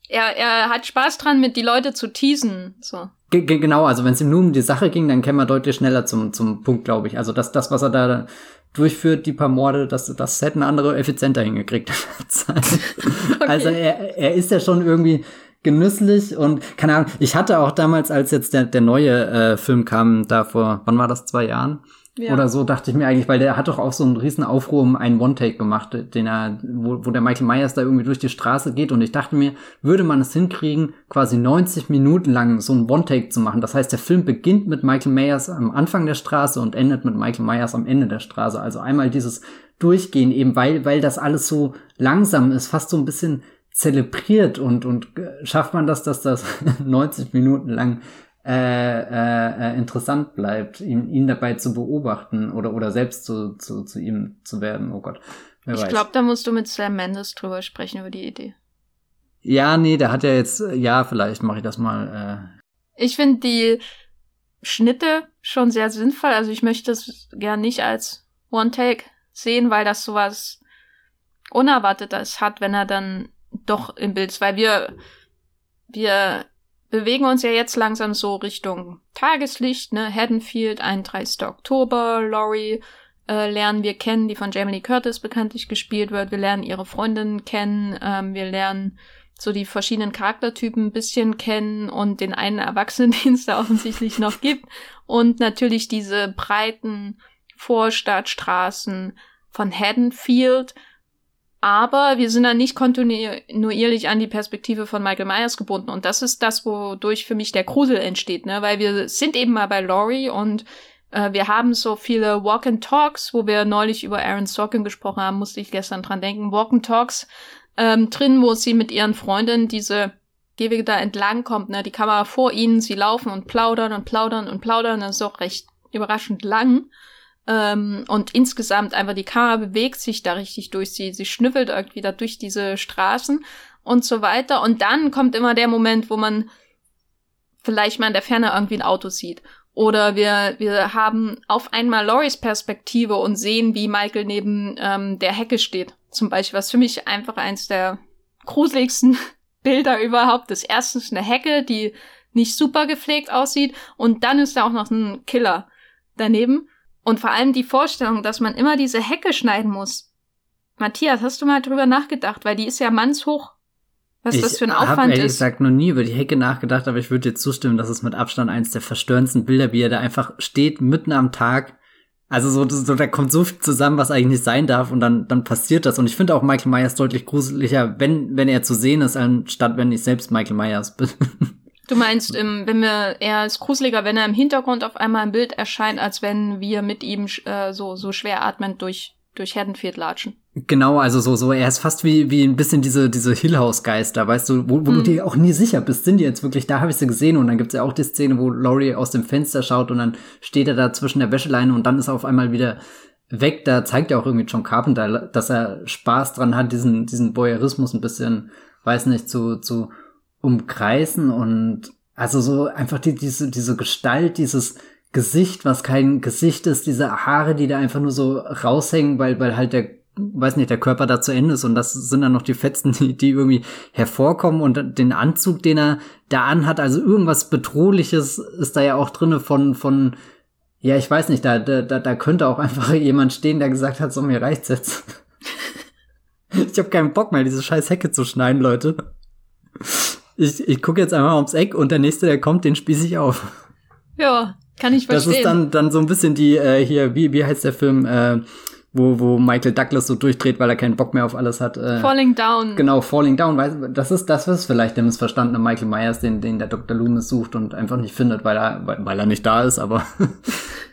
er, er hat Spaß dran, mit die Leute zu teasen. So. G genau, also wenn es ihm nur um die Sache ging, dann käme er deutlich schneller zum, zum Punkt, glaube ich. Also das, das, was er da durchführt, die paar Morde, das, das hätten andere effizienter hingekriegt. okay. Also er, er ist ja schon irgendwie genüsslich und keine Ahnung, ich hatte auch damals, als jetzt der, der neue äh, Film kam, da vor, wann war das, zwei Jahren? Ja. Oder so dachte ich mir eigentlich, weil der hat doch auch so einen riesen Aufruhr um einen One-Take gemacht, den er, wo, wo der Michael Myers da irgendwie durch die Straße geht und ich dachte mir, würde man es hinkriegen, quasi 90 Minuten lang so einen One-Take zu machen. Das heißt, der Film beginnt mit Michael Myers am Anfang der Straße und endet mit Michael Myers am Ende der Straße. Also einmal dieses Durchgehen eben, weil, weil das alles so langsam ist, fast so ein bisschen zelebriert und, und schafft man das, dass das 90 Minuten lang äh, äh, äh, interessant bleibt, ihn, ihn dabei zu beobachten oder, oder selbst zu, zu, zu ihm zu werden. Oh Gott. Wer ich glaube, da musst du mit Sam Mendes drüber sprechen, über die Idee. Ja, nee, der hat ja jetzt, ja, vielleicht mache ich das mal. Äh. Ich finde die Schnitte schon sehr sinnvoll. Also ich möchte das gern nicht als One-Take sehen, weil das sowas Unerwartetes hat, wenn er dann doch im Bild ist. Weil wir, wir bewegen uns ja jetzt langsam so Richtung Tageslicht, ne? Haddonfield, 31. Oktober, Laurie äh, lernen wir kennen, die von Jamie Lee Curtis bekanntlich gespielt wird. Wir lernen ihre Freundin kennen, ähm, wir lernen so die verschiedenen Charaktertypen ein bisschen kennen und den einen Erwachsenen, den es da offensichtlich noch gibt. Und natürlich diese breiten Vorstadtstraßen von Haddonfield aber wir sind dann nicht kontinuierlich an die Perspektive von Michael Myers gebunden. Und das ist das, wodurch für mich der Grusel entsteht, ne? Weil wir sind eben mal bei Laurie und äh, wir haben so viele Walk-and-Talks, wo wir neulich über Aaron Sorkin gesprochen haben, musste ich gestern dran denken. Walk-and-Talks ähm, drin, wo sie mit ihren Freundinnen diese Gehwege da entlang kommt, ne? Die Kamera vor ihnen, sie laufen und plaudern und plaudern und plaudern. Das ist auch recht überraschend lang. Ähm, und insgesamt einfach die Kamera bewegt sich da richtig durch. Sie, sie schnüffelt irgendwie da durch diese Straßen und so weiter. Und dann kommt immer der Moment, wo man vielleicht mal in der Ferne irgendwie ein Auto sieht. Oder wir, wir haben auf einmal Loris Perspektive und sehen, wie Michael neben ähm, der Hecke steht. Zum Beispiel, was für mich einfach eins der gruseligsten Bilder überhaupt ist. Erstens eine Hecke, die nicht super gepflegt aussieht. Und dann ist da auch noch ein Killer daneben. Und vor allem die Vorstellung, dass man immer diese Hecke schneiden muss. Matthias, hast du mal drüber nachgedacht? Weil die ist ja mannshoch. Was ich das für ein Aufwand hab, ehrlich ist. Ich gesagt noch nie über die Hecke nachgedacht, aber ich würde dir zustimmen, dass es mit Abstand eins der verstörendsten Bilder, wie er da einfach steht mitten am Tag. Also so, so da kommt so viel zusammen, was eigentlich nicht sein darf und dann, dann passiert das. Und ich finde auch Michael Myers deutlich gruseliger, wenn, wenn er zu sehen ist, anstatt wenn ich selbst Michael Myers bin. Du meinst, im, wenn wir er ist gruseliger, wenn er im Hintergrund auf einmal ein Bild erscheint, als wenn wir mit ihm äh, so so schwer atmend durch durch Haddonfield latschen. Genau, also so so er ist fast wie wie ein bisschen diese diese Hillhouse Geister, weißt du, wo, wo hm. du dir auch nie sicher bist, sind die jetzt wirklich da, habe ich sie gesehen und dann gibt's ja auch die Szene, wo Laurie aus dem Fenster schaut und dann steht er da zwischen der Wäscheleine und dann ist er auf einmal wieder weg. Da zeigt ja auch irgendwie John Carpenter, dass er Spaß dran hat, diesen diesen Voyeurismus ein bisschen, weiß nicht, zu zu umkreisen und also so einfach die, diese, diese Gestalt, dieses Gesicht, was kein Gesicht ist, diese Haare, die da einfach nur so raushängen, weil, weil halt der, weiß nicht, der Körper da zu Ende ist und das sind dann noch die Fetzen, die, die irgendwie hervorkommen und den Anzug, den er da anhat, also irgendwas Bedrohliches ist da ja auch drinne von, von, ja, ich weiß nicht, da, da, da könnte auch einfach jemand stehen, der gesagt hat, so mir reicht's jetzt. ich habe keinen Bock mehr, diese scheiß Hecke zu schneiden, Leute ich, ich gucke jetzt einmal ums Eck und der nächste, der kommt, den spieße ich auf. Ja, kann ich verstehen. Das ist dann, dann so ein bisschen die, äh, hier, wie, wie heißt der Film, äh, wo, wo Michael Douglas so durchdreht, weil er keinen Bock mehr auf alles hat. Äh, Falling Down. Genau, Falling Down. Das ist, das ist vielleicht der missverstandene Michael Myers, den, den der Dr. Loomis sucht und einfach nicht findet, weil er, weil, weil er nicht da ist, aber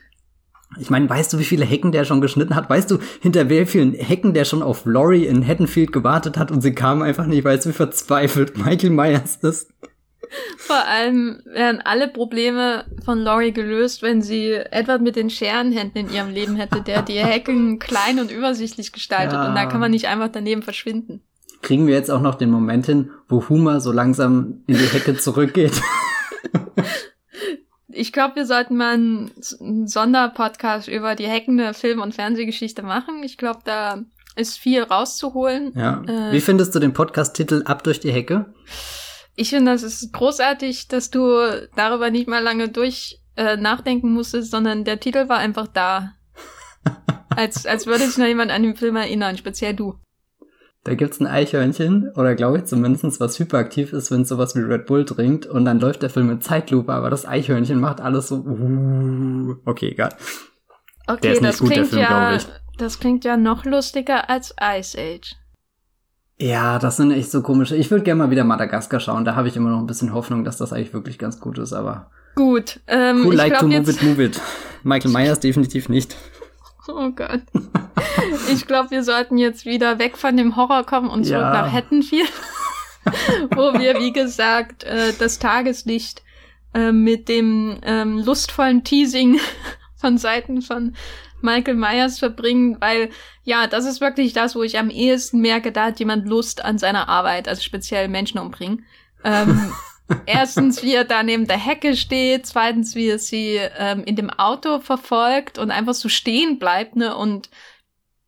Ich meine, weißt du, wie viele Hecken der schon geschnitten hat? Weißt du, hinter wie vielen Hecken der schon auf Laurie in Haddonfield gewartet hat und sie kam einfach nicht, weißt du, wie verzweifelt Michael Myers ist? Vor allem wären alle Probleme von Laurie gelöst, wenn sie Edward mit den Scherenhänden in ihrem Leben hätte, der die Hecken klein und übersichtlich gestaltet ja. und da kann man nicht einfach daneben verschwinden. Kriegen wir jetzt auch noch den Moment hin, wo Huma so langsam in die Hecke zurückgeht? ich glaube, wir sollten mal einen, Sonderpodcast über die hackende Film- und Fernsehgeschichte machen. Ich glaube, da ist viel rauszuholen. Ja. Äh, Wie findest du den Podcast-Titel Ab durch die Hecke? Ich finde, das ist großartig, dass du darüber nicht mal lange durch äh, nachdenken musstest, sondern der Titel war einfach da. als, als würde sich noch jemand an den Film erinnern, speziell du. Da gibt's ein Eichhörnchen, oder glaube ich zumindest, was hyperaktiv ist, wenn es sowas wie Red Bull trinkt und dann läuft der Film mit Zeitlupe, aber das Eichhörnchen macht alles so. Uh, okay, egal. Okay, der ist nicht gut, der Film, ja, glaube ich. Das klingt ja noch lustiger als Ice Age. Ja, das sind echt so komische. Ich würde gerne mal wieder Madagaskar schauen. Da habe ich immer noch ein bisschen Hoffnung, dass das eigentlich wirklich ganz gut ist, aber. Gut. Ähm, Who like to move it, move it. Michael Myers definitiv nicht. Oh Gott. Ich glaube, wir sollten jetzt wieder weg von dem Horror kommen und zurück ja. nach Haddonfield, wo wir, wie gesagt, äh, das Tageslicht äh, mit dem ähm, lustvollen Teasing von Seiten von Michael Myers verbringen, weil ja, das ist wirklich das, wo ich am ehesten merke, da hat jemand Lust an seiner Arbeit, also speziell Menschen umbringen. Ähm, Erstens, wie er da neben der Hecke steht, zweitens, wie er sie ähm, in dem Auto verfolgt und einfach so stehen bleibt, ne? Und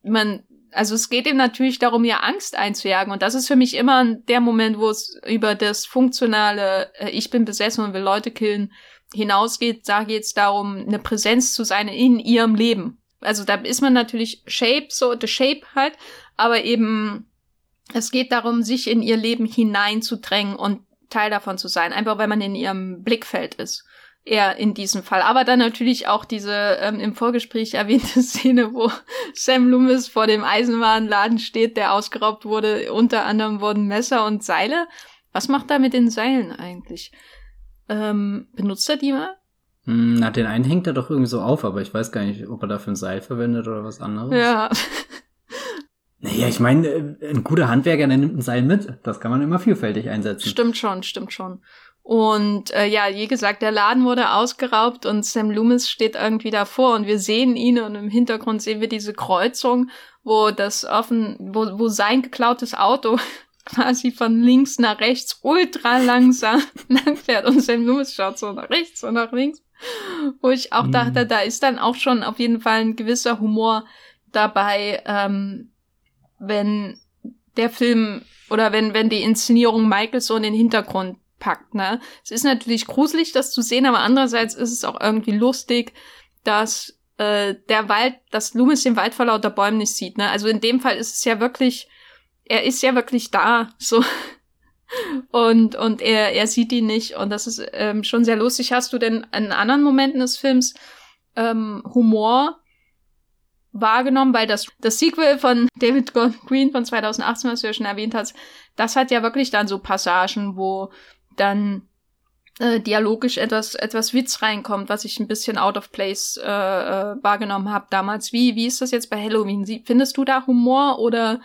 man, also es geht ihm natürlich darum, ihr Angst einzujagen. Und das ist für mich immer der Moment, wo es über das funktionale, äh, ich bin besessen und will Leute killen, hinausgeht. Da geht es darum, eine Präsenz zu sein in ihrem Leben. Also da ist man natürlich Shape, so the Shape halt, aber eben es geht darum, sich in ihr Leben hineinzudrängen und Teil davon zu sein, einfach weil man in ihrem Blickfeld ist. Eher in diesem Fall. Aber dann natürlich auch diese ähm, im Vorgespräch erwähnte Szene, wo Sam Loomis vor dem Eisenwarenladen steht, der ausgeraubt wurde. Unter anderem wurden Messer und Seile. Was macht er mit den Seilen eigentlich? Ähm, benutzt er die mal? Hm, na, den einen hängt er doch irgendwie so auf, aber ich weiß gar nicht, ob er dafür ein Seil verwendet oder was anderes. Ja. Naja, ich meine, äh, ein guter Handwerker, der nimmt ein Seil mit. Das kann man immer vielfältig einsetzen. Stimmt schon, stimmt schon. Und äh, ja, wie gesagt, der Laden wurde ausgeraubt und Sam Loomis steht irgendwie davor und wir sehen ihn und im Hintergrund sehen wir diese Kreuzung, wo das offen, wo, wo sein geklautes Auto quasi von links nach rechts ultra langsam langfährt und Sam Loomis schaut so nach rechts und nach links. Wo ich auch mhm. dachte, da ist dann auch schon auf jeden Fall ein gewisser Humor dabei, ähm, wenn der Film oder wenn, wenn die Inszenierung Michael so in den Hintergrund packt, ne? Es ist natürlich gruselig, das zu sehen, aber andererseits ist es auch irgendwie lustig, dass äh, der Wald, dass Loomis den Wald vor lauter Bäumen nicht sieht, ne? Also in dem Fall ist es ja wirklich, er ist ja wirklich da, so. Und, und er, er sieht ihn nicht und das ist ähm, schon sehr lustig. Hast du denn in anderen Momenten des Films ähm, Humor, wahrgenommen, weil das, das Sequel von David Green von 2018, was du ja schon erwähnt hast, das hat ja wirklich dann so Passagen, wo dann äh, dialogisch etwas, etwas Witz reinkommt, was ich ein bisschen out of place äh, äh, wahrgenommen habe damals. Wie, wie ist das jetzt bei Halloween? Findest du da Humor oder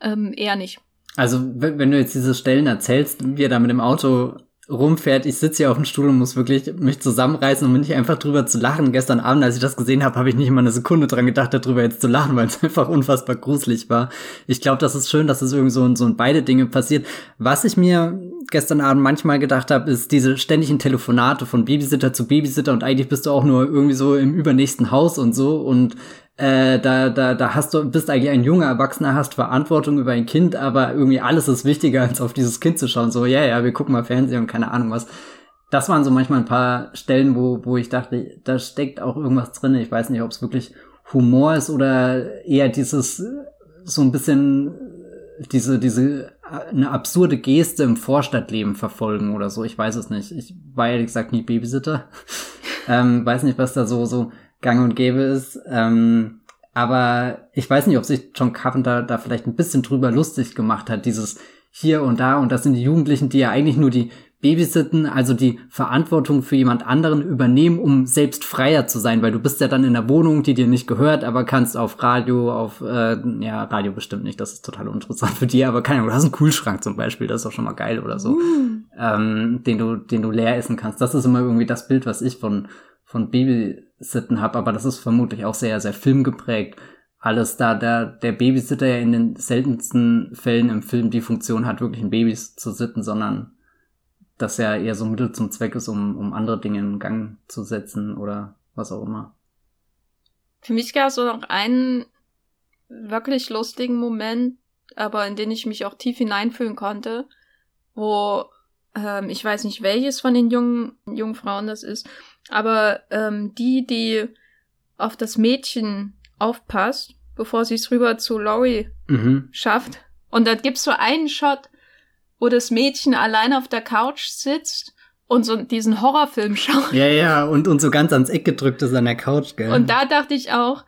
ähm, eher nicht? Also, wenn du jetzt diese Stellen erzählst, wie er da mit dem Auto rumfährt. Ich sitze hier auf dem Stuhl und muss wirklich mich zusammenreißen, um nicht einfach drüber zu lachen. Gestern Abend, als ich das gesehen habe, habe ich nicht mal eine Sekunde dran gedacht, darüber jetzt zu lachen, weil es einfach unfassbar gruselig war. Ich glaube, das ist schön, dass es irgendwie so, so beide Dinge passiert. Was ich mir gestern Abend manchmal gedacht habe, ist diese ständigen Telefonate von Babysitter zu Babysitter und eigentlich bist du auch nur irgendwie so im übernächsten Haus und so und äh, da, da, da hast du, bist eigentlich ein junger Erwachsener, hast Verantwortung über ein Kind, aber irgendwie alles ist wichtiger, als auf dieses Kind zu schauen. So, ja, yeah, ja, wir gucken mal Fernsehen und keine Ahnung was. Das waren so manchmal ein paar Stellen, wo, wo ich dachte, da steckt auch irgendwas drin. Ich weiß nicht, ob es wirklich Humor ist oder eher dieses, so ein bisschen, diese, diese, eine absurde Geste im Vorstadtleben verfolgen oder so. Ich weiß es nicht. Ich war ehrlich gesagt nie Babysitter. ähm, weiß nicht, was da so, so gang und gäbe ist. Ähm, aber ich weiß nicht, ob sich John Carpenter da vielleicht ein bisschen drüber lustig gemacht hat, dieses hier und da und das sind die Jugendlichen, die ja eigentlich nur die Babysitten, also die Verantwortung für jemand anderen übernehmen, um selbst freier zu sein, weil du bist ja dann in der Wohnung, die dir nicht gehört, aber kannst auf Radio, auf, äh, ja, Radio bestimmt nicht, das ist total interessant für dich, aber keine Ahnung, du hast einen Kühlschrank zum Beispiel, das ist doch schon mal geil oder so, mm. ähm, den du, den du leer essen kannst. Das ist immer irgendwie das Bild, was ich von, von Babysitten habe, aber das ist vermutlich auch sehr, sehr filmgeprägt. Alles da, der, der Babysitter ja in den seltensten Fällen im Film die Funktion hat, wirklich ein Babys zu sitten, sondern das ja eher so Mittel zum Zweck ist, um, um andere Dinge in Gang zu setzen oder was auch immer. Für mich gab es so noch einen wirklich lustigen Moment, aber in den ich mich auch tief hineinfühlen konnte, wo ähm, ich weiß nicht, welches von den jungen, jungen Frauen das ist, aber ähm, die, die auf das Mädchen aufpasst, bevor sie es rüber zu Laurie mhm. schafft. Und da gibt's so einen Shot, wo das Mädchen allein auf der Couch sitzt und so diesen Horrorfilm schaut. Ja, ja, und, und so ganz ans Eck gedrückt ist an der Couch, gell? Und da dachte ich auch,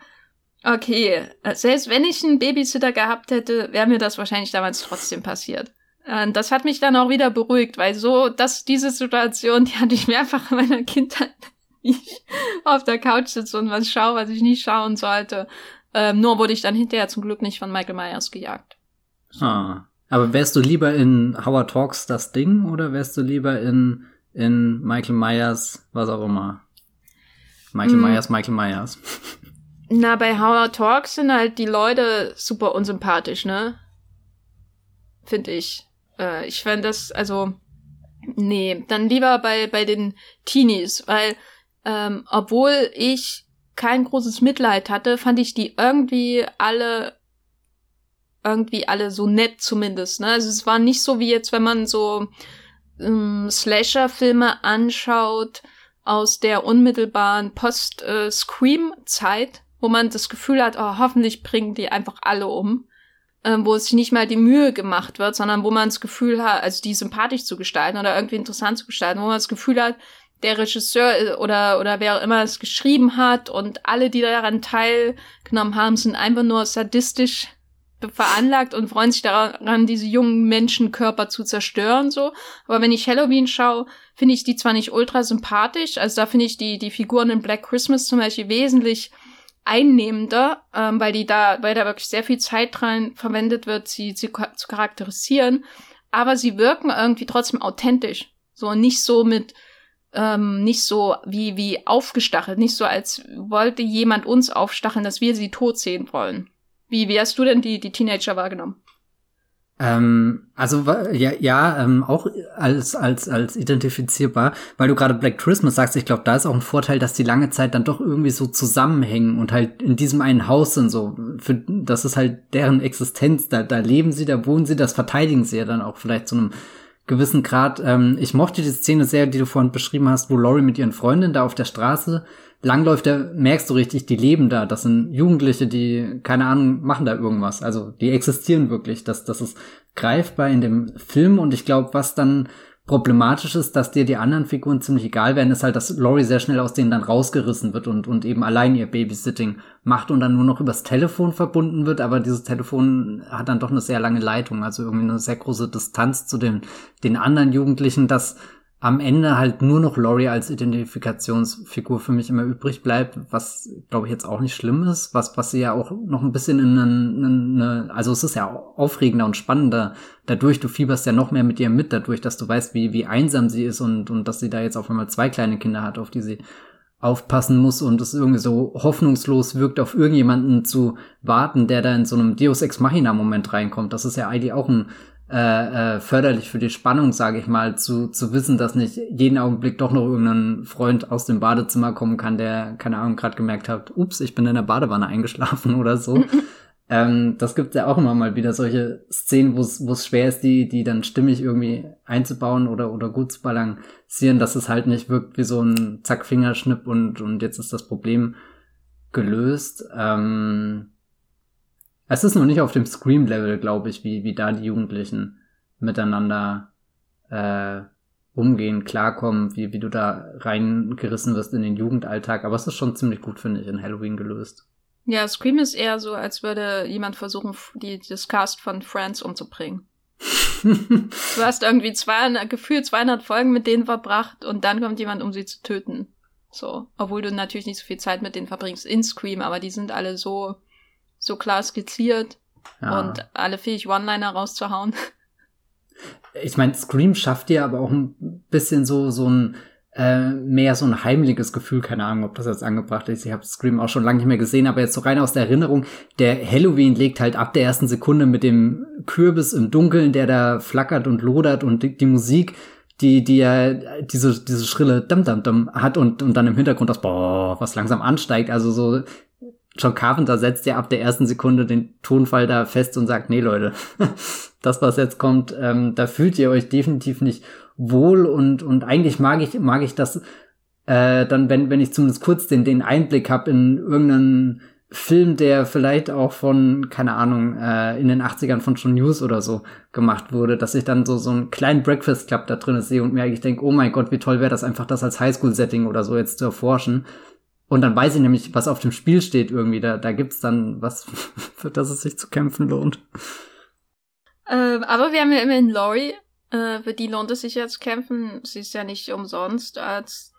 okay, selbst wenn ich einen Babysitter gehabt hätte, wäre mir das wahrscheinlich damals trotzdem passiert. Und das hat mich dann auch wieder beruhigt, weil so, dass diese Situation, die hatte ich mehrfach in meiner Kindheit, ich auf der Couch sitze und was schaue, was ich nicht schauen sollte. Ähm, nur wurde ich dann hinterher zum Glück nicht von Michael Myers gejagt. Ah. Aber wärst du lieber in Howard Talks das Ding oder wärst du lieber in, in Michael Myers, was auch immer? Michael mm. Myers, Michael Myers. Na, bei Howard Talks sind halt die Leute super unsympathisch, ne? Finde ich. Äh, ich fände das, also, nee, dann lieber bei, bei den Teenies, weil, ähm, obwohl ich kein großes Mitleid hatte, fand ich die irgendwie alle irgendwie alle so nett zumindest. Ne? Also es war nicht so wie jetzt, wenn man so ähm, Slasher-Filme anschaut aus der unmittelbaren Post-Scream-Zeit, wo man das Gefühl hat, oh, hoffentlich bringen die einfach alle um. Ähm, wo es nicht mal die Mühe gemacht wird, sondern wo man das Gefühl hat, also die sympathisch zu gestalten oder irgendwie interessant zu gestalten, wo man das Gefühl hat, der Regisseur äh, oder, oder wer auch immer es geschrieben hat und alle, die daran teilgenommen haben, sind einfach nur sadistisch veranlagt und freuen sich daran, diese jungen Menschenkörper zu zerstören, so. Aber wenn ich Halloween schaue, finde ich die zwar nicht ultra sympathisch, also da finde ich die, die Figuren in Black Christmas zum Beispiel wesentlich einnehmender, ähm, weil die da, weil da wirklich sehr viel Zeit dran verwendet wird, sie, sie zu charakterisieren. Aber sie wirken irgendwie trotzdem authentisch. So, nicht so mit, ähm, nicht so wie, wie aufgestachelt, nicht so als wollte jemand uns aufstacheln, dass wir sie tot sehen wollen. Wie, wie hast du denn die, die Teenager wahrgenommen? Ähm, also ja, ja ähm, auch als als als identifizierbar, weil du gerade Black Christmas sagst. Ich glaube, da ist auch ein Vorteil, dass die lange Zeit dann doch irgendwie so zusammenhängen und halt in diesem einen Haus sind. So, für das ist halt deren Existenz. Da da leben sie, da wohnen sie, das verteidigen sie ja dann auch vielleicht zu einem gewissen Grad. Ähm, ich mochte die Szene sehr, die du vorhin beschrieben hast, wo Laurie mit ihren Freundinnen da auf der Straße langläuft, da merkst du richtig, die leben da. Das sind Jugendliche, die, keine Ahnung, machen da irgendwas. Also die existieren wirklich. Das, das ist greifbar in dem Film und ich glaube, was dann problematisch ist, dass dir die anderen Figuren ziemlich egal werden, ist halt, dass Laurie sehr schnell aus denen dann rausgerissen wird und, und eben allein ihr Babysitting macht und dann nur noch übers Telefon verbunden wird, aber dieses Telefon hat dann doch eine sehr lange Leitung, also irgendwie eine sehr große Distanz zu den, den anderen Jugendlichen, das am Ende halt nur noch Laurie als Identifikationsfigur für mich immer übrig bleibt, was glaube ich jetzt auch nicht schlimm ist, was was sie ja auch noch ein bisschen in eine, also es ist ja aufregender und spannender dadurch, du fieberst ja noch mehr mit ihr mit, dadurch, dass du weißt, wie wie einsam sie ist und und dass sie da jetzt auf einmal zwei kleine Kinder hat, auf die sie aufpassen muss und es irgendwie so hoffnungslos wirkt, auf irgendjemanden zu warten, der da in so einem Deus Ex Machina Moment reinkommt. Das ist ja eigentlich auch ein äh, äh, förderlich für die Spannung, sage ich mal, zu, zu wissen, dass nicht jeden Augenblick doch noch irgendein Freund aus dem Badezimmer kommen kann, der, keine Ahnung, gerade gemerkt hat, ups, ich bin in der Badewanne eingeschlafen oder so. ähm, das gibt ja auch immer mal wieder solche Szenen, wo es schwer ist, die, die dann stimmig irgendwie einzubauen oder, oder gut zu balancieren, dass es halt nicht wirkt wie so ein Zack-Fingerschnipp und, und jetzt ist das Problem gelöst. Ähm, es ist noch nicht auf dem Scream-Level, glaube ich, wie, wie da die Jugendlichen miteinander äh, umgehen, klarkommen, wie, wie du da reingerissen wirst in den Jugendalltag. Aber es ist schon ziemlich gut, finde ich, in Halloween gelöst. Ja, Scream ist eher so, als würde jemand versuchen, die, das Cast von Friends umzubringen. du hast irgendwie 200, gefühlt 200 Folgen mit denen verbracht und dann kommt jemand, um sie zu töten. So, obwohl du natürlich nicht so viel Zeit mit denen verbringst in Scream, aber die sind alle so, so klar skizziert ja. und alle fähig, One-Liner rauszuhauen. Ich meine, Scream schafft dir aber auch ein bisschen so, so ein, äh, mehr so ein heimliches Gefühl, keine Ahnung, ob das jetzt angebracht ist. Ich habe Scream auch schon lange nicht mehr gesehen, aber jetzt so rein aus der Erinnerung, der Halloween legt halt ab der ersten Sekunde mit dem Kürbis im Dunkeln, der da flackert und lodert und die, die Musik, die, die ja diese, diese schrille Dum hat und, und dann im Hintergrund das Boah, was langsam ansteigt. Also so John Carpenter setzt ja ab der ersten Sekunde den Tonfall da fest und sagt, nee Leute, das was jetzt kommt, ähm, da fühlt ihr euch definitiv nicht wohl und und eigentlich mag ich mag ich das äh, dann wenn wenn ich zumindest kurz den den Einblick habe in irgendeinen Film, der vielleicht auch von, keine Ahnung, äh, in den 80ern von John News oder so gemacht wurde, dass ich dann so, so einen kleinen Breakfast Club da drin sehe und mir eigentlich denke, oh mein Gott, wie toll wäre das einfach, das als Highschool-Setting oder so jetzt zu erforschen. Und dann weiß ich nämlich, was auf dem Spiel steht irgendwie. Da, da gibt's dann was, für das es sich zu kämpfen lohnt. Äh, aber wir haben ja immerhin Laurie, äh, für die lohnt es sich ja zu kämpfen. Sie ist ja nicht umsonst als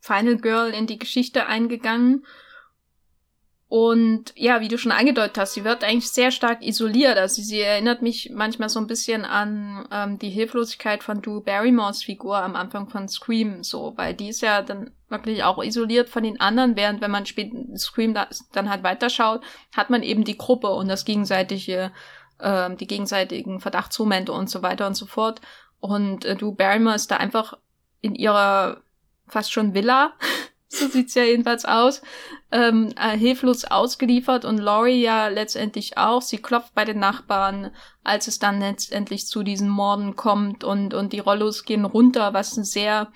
Final Girl in die Geschichte eingegangen. Und ja, wie du schon angedeutet hast, sie wird eigentlich sehr stark isoliert. Also sie erinnert mich manchmal so ein bisschen an ähm, die Hilflosigkeit von Drew Barrymores Figur am Anfang von Scream, so, weil die ist ja dann wirklich auch isoliert von den anderen, während wenn man später Scream da, dann halt weiterschaut, hat man eben die Gruppe und das gegenseitige, äh, die gegenseitigen Verdachtsmomente und so weiter und so fort. Und äh, Drew Barrymore ist da einfach in ihrer fast schon Villa so sieht's ja jedenfalls aus, ähm, äh, hilflos ausgeliefert und Laurie ja letztendlich auch. Sie klopft bei den Nachbarn, als es dann letztendlich zu diesen Morden kommt und, und die Rollos gehen runter, was ein sehr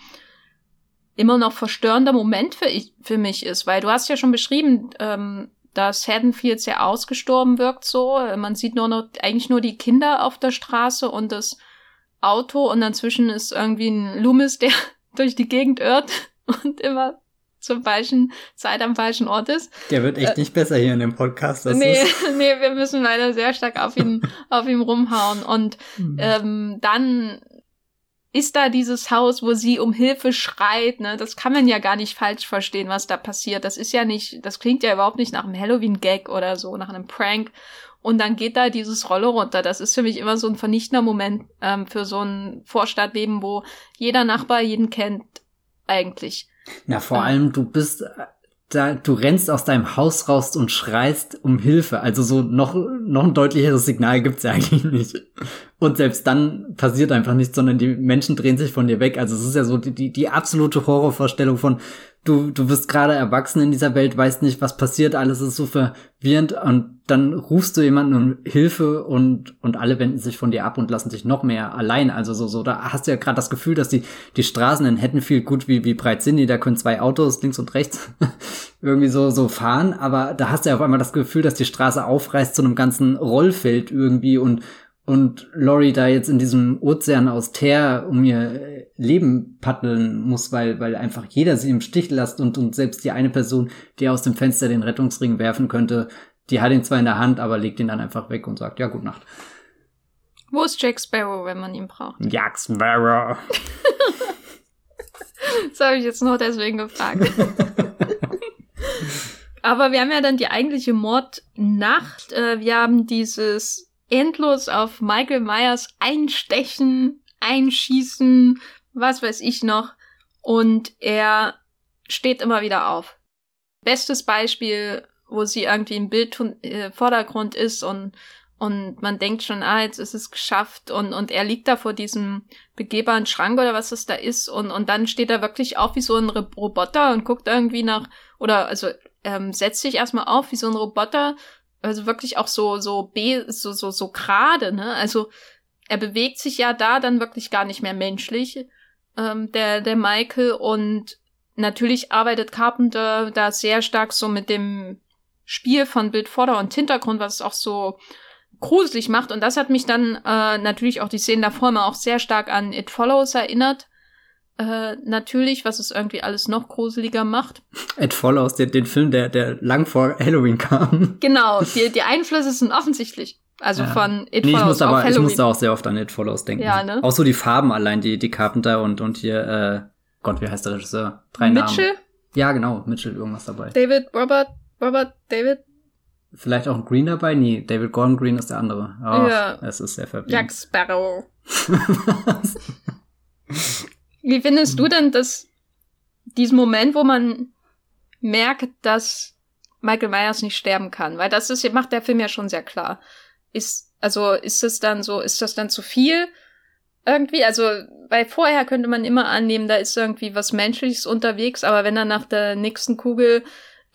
immer noch verstörender Moment für, ich, für mich ist, weil du hast ja schon beschrieben, ähm, dass Haddonfield sehr ausgestorben wirkt so. Man sieht nur noch, eigentlich nur die Kinder auf der Straße und das Auto und dazwischen ist irgendwie ein Loomis, der durch die Gegend irrt und immer zur falschen Zeit am falschen Ort ist. Der wird echt äh, nicht besser hier in dem Podcast. Das nee, nee, wir müssen leider sehr stark auf ihn, auf ihm rumhauen. Und mhm. ähm, dann ist da dieses Haus, wo sie um Hilfe schreit, ne? Das kann man ja gar nicht falsch verstehen, was da passiert. Das ist ja nicht, das klingt ja überhaupt nicht nach einem Halloween-Gag oder so, nach einem Prank. Und dann geht da dieses Rolle runter. Das ist für mich immer so ein vernichtender Moment ähm, für so ein Vorstadtleben, wo jeder Nachbar jeden kennt, eigentlich. Na, vor allem, du bist da, du rennst aus deinem Haus raus und schreist um Hilfe. Also so noch, noch ein deutlicheres Signal gibt's ja eigentlich nicht. Und selbst dann passiert einfach nichts, sondern die Menschen drehen sich von dir weg. Also es ist ja so die, die, die absolute Horrorvorstellung von, du, du bist gerade erwachsen in dieser Welt, weißt nicht, was passiert, alles ist so verwirrend und dann rufst du jemanden um Hilfe und, und alle wenden sich von dir ab und lassen dich noch mehr allein. Also so, so, da hast du ja gerade das Gefühl, dass die, die Straßen in Haddonfield gut wie, wie breit sind, die, da können zwei Autos links und rechts irgendwie so, so fahren, aber da hast du ja auf einmal das Gefühl, dass die Straße aufreißt zu einem ganzen Rollfeld irgendwie und, und Lori da jetzt in diesem Ozean aus Teer um ihr Leben paddeln muss, weil, weil einfach jeder sie im Stich lässt und, und selbst die eine Person, die aus dem Fenster den Rettungsring werfen könnte, die hat ihn zwar in der Hand, aber legt ihn dann einfach weg und sagt, ja, gut Nacht. Wo ist Jack Sparrow, wenn man ihn braucht? Jack Sparrow. das habe ich jetzt nur deswegen gefragt. aber wir haben ja dann die eigentliche Mordnacht. Äh, wir haben dieses endlos auf Michael Myers einstechen, einschießen, was weiß ich noch. Und er steht immer wieder auf. Bestes Beispiel, wo sie irgendwie im Bildvordergrund äh, ist und und man denkt schon, ah, jetzt ist es geschafft und, und er liegt da vor diesem begehbaren Schrank oder was es da ist und, und dann steht er wirklich auf wie so ein Roboter und guckt irgendwie nach, oder also ähm, setzt sich erstmal auf wie so ein Roboter, also wirklich auch so, so, B, so, so, so gerade, ne? Also er bewegt sich ja da dann wirklich gar nicht mehr menschlich, ähm, der, der Michael. Und natürlich arbeitet Carpenter da sehr stark so mit dem Spiel von Bildvorder- und Hintergrund, was es auch so gruselig macht. Und das hat mich dann äh, natürlich auch die Szenen davor immer auch sehr stark an It Follows erinnert. Äh, natürlich, was es irgendwie alles noch gruseliger macht. It Follows, den, den Film, der, der lang vor Halloween kam. Genau, die, die Einflüsse sind offensichtlich. Also Ja. von It nee, ich Follows musste auf aber, ich musste auch sehr oft an It Follows denken. Ja, ne? Auch so die Farben allein, die, die Carpenter und, und hier, äh, Gott, wie heißt der Regisseur? Drei Mitchell, Namen. Ja, genau, Mitchell, irgendwas dabei. David, Robert, Robert, David, Vielleicht auch ein Green dabei? Nee, David Gordon Green ist der andere. Ach, Ja. Es ist sehr Jack verwirrend. Sparrow. Wie findest du denn das, diesen Moment, wo man merkt, dass Michael Myers nicht sterben kann? Weil das ist, macht der Film ja schon sehr klar. Ist, also, ist es dann so, ist das dann zu viel? Irgendwie, also, weil vorher könnte man immer annehmen, da ist irgendwie was Menschliches unterwegs, aber wenn er nach der nächsten Kugel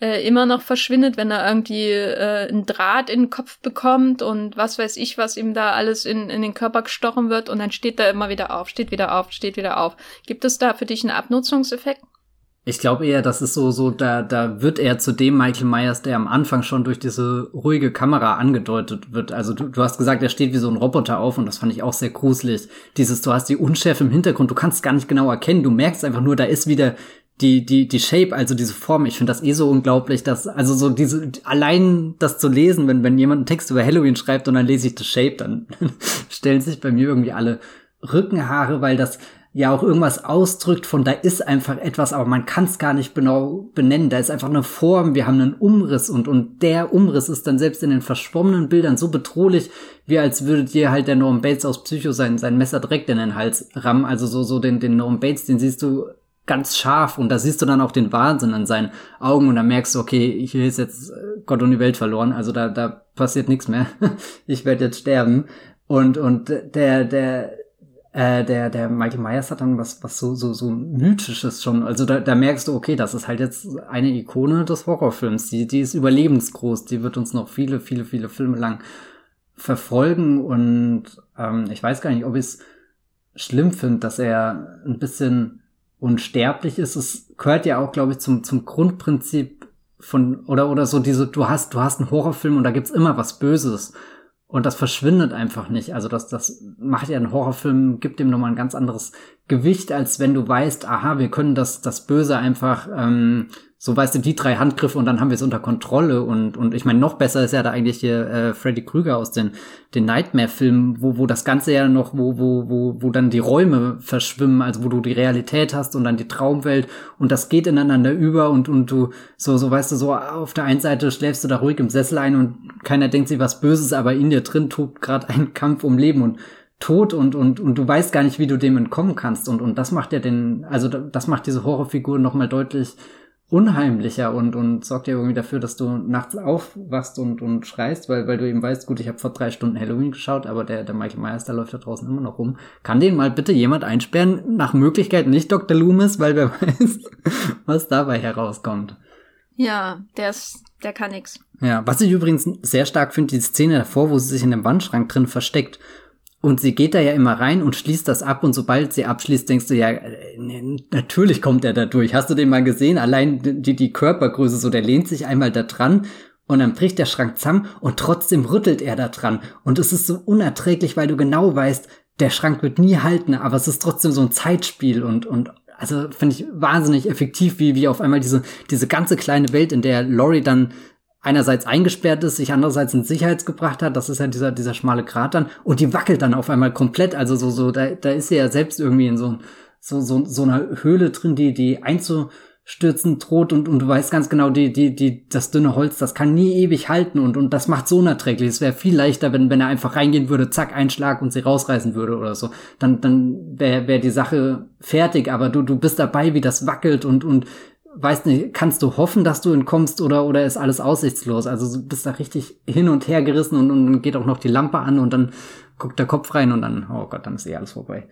äh, immer noch verschwindet, wenn er irgendwie äh, einen Draht in den Kopf bekommt und was weiß ich, was ihm da alles in, in den Körper gestochen wird und dann steht er immer wieder auf, steht wieder auf, steht wieder auf. Gibt es da für dich einen Abnutzungseffekt? Ich glaube eher, das ist so, so, da, da wird er zu dem Michael Myers, der am Anfang schon durch diese ruhige Kamera angedeutet wird. Also du, du hast gesagt, er steht wie so ein Roboter auf und das fand ich auch sehr gruselig. Dieses, du hast die Unschärfe im Hintergrund, du kannst gar nicht genau erkennen, du merkst einfach nur, da ist wieder die, die, die Shape, also diese Form. Ich finde das eh so unglaublich, dass, also so diese, allein das zu lesen, wenn, wenn jemand einen Text über Halloween schreibt und dann lese ich The Shape, dann stellen sich bei mir irgendwie alle Rückenhaare, weil das, ja auch irgendwas ausdrückt von da ist einfach etwas, aber man kann es gar nicht genau benennen. Da ist einfach eine Form, wir haben einen Umriss und, und der Umriss ist dann selbst in den verschwommenen Bildern so bedrohlich, wie als würde dir halt der Norm Bates aus Psycho sein, sein Messer direkt in den Hals rammen. Also so, so den, den Norm Bates, den siehst du ganz scharf und da siehst du dann auch den Wahnsinn in seinen Augen und da merkst du, okay, hier ist jetzt äh, Gott und die Welt verloren, also da, da passiert nichts mehr. ich werde jetzt sterben. Und, und der, der, äh, der, der Michael Myers hat dann was, was so, so, so mythisches schon. Also da, da merkst du, okay, das ist halt jetzt eine Ikone des Horrorfilms. Die, die ist überlebensgroß. Die wird uns noch viele, viele, viele Filme lang verfolgen. Und ähm, ich weiß gar nicht, ob ich es schlimm finde, dass er ein bisschen unsterblich ist. Es gehört ja auch, glaube ich, zum, zum Grundprinzip von, oder, oder so diese, du hast, du hast einen Horrorfilm und da gibt's immer was Böses. Und das verschwindet einfach nicht. Also das, das macht ja einen Horrorfilm, gibt dem nochmal ein ganz anderes Gewicht, als wenn du weißt, aha, wir können das, das Böse einfach, ähm, so weißt du, die drei Handgriffe und dann haben wir es unter Kontrolle. Und, und ich meine, noch besser ist ja da eigentlich hier äh, Freddy Krüger aus den, den Nightmare-Filmen, wo, wo das Ganze ja noch, wo, wo, wo, wo dann die Räume verschwimmen, also wo du die Realität hast und dann die Traumwelt und das geht ineinander über und, und du, so, so weißt du, so auf der einen Seite schläfst du da ruhig im Sessel ein und keiner denkt sich was Böses, aber in dir drin tobt gerade ein Kampf um Leben und Tod und, und, und du weißt gar nicht, wie du dem entkommen kannst. Und, und das macht ja den, also das macht diese Horrorfigur nochmal deutlich unheimlicher und, und sorgt ja irgendwie dafür, dass du nachts aufwachst und, und schreist, weil, weil du eben weißt, gut, ich habe vor drei Stunden Halloween geschaut, aber der, der Michael Myers, der läuft da draußen immer noch rum. Kann den mal bitte jemand einsperren? Nach Möglichkeit nicht Dr. Loomis, weil wer weiß, was dabei herauskommt. Ja, der ist, der kann nix. Ja, was ich übrigens sehr stark finde, die Szene davor, wo sie sich in dem Wandschrank drin versteckt. Und sie geht da ja immer rein und schließt das ab und sobald sie abschließt, denkst du ja, äh, natürlich kommt er da durch. Hast du den mal gesehen? Allein die, die Körpergröße, so der lehnt sich einmal da dran und dann bricht der Schrank zusammen und trotzdem rüttelt er da dran. Und es ist so unerträglich, weil du genau weißt, der Schrank wird nie halten, aber es ist trotzdem so ein Zeitspiel und, und also finde ich wahnsinnig effektiv, wie, wie auf einmal diese, diese ganze kleine Welt, in der Laurie dann einerseits eingesperrt ist, sich andererseits in Sicherheit gebracht hat, das ist ja dieser, dieser schmale Grat dann, und die wackelt dann auf einmal komplett, also so, so, da, da ist sie ja selbst irgendwie in so, so, so, so einer Höhle drin, die, die einzustürzen droht und, und du weißt ganz genau, die, die, die, das dünne Holz, das kann nie ewig halten und, und das macht so unerträglich. Es wäre viel leichter, wenn, wenn er einfach reingehen würde, zack, Einschlag und sie rausreißen würde oder so. Dann, dann wäre wär die Sache fertig, aber du, du bist dabei, wie das wackelt und, und weißt nicht, kannst du hoffen, dass du entkommst oder, oder ist alles aussichtslos? Also du bist da richtig hin und her gerissen und, und dann geht auch noch die Lampe an und dann guckt der Kopf rein und dann, oh Gott, dann ist eh alles vorbei.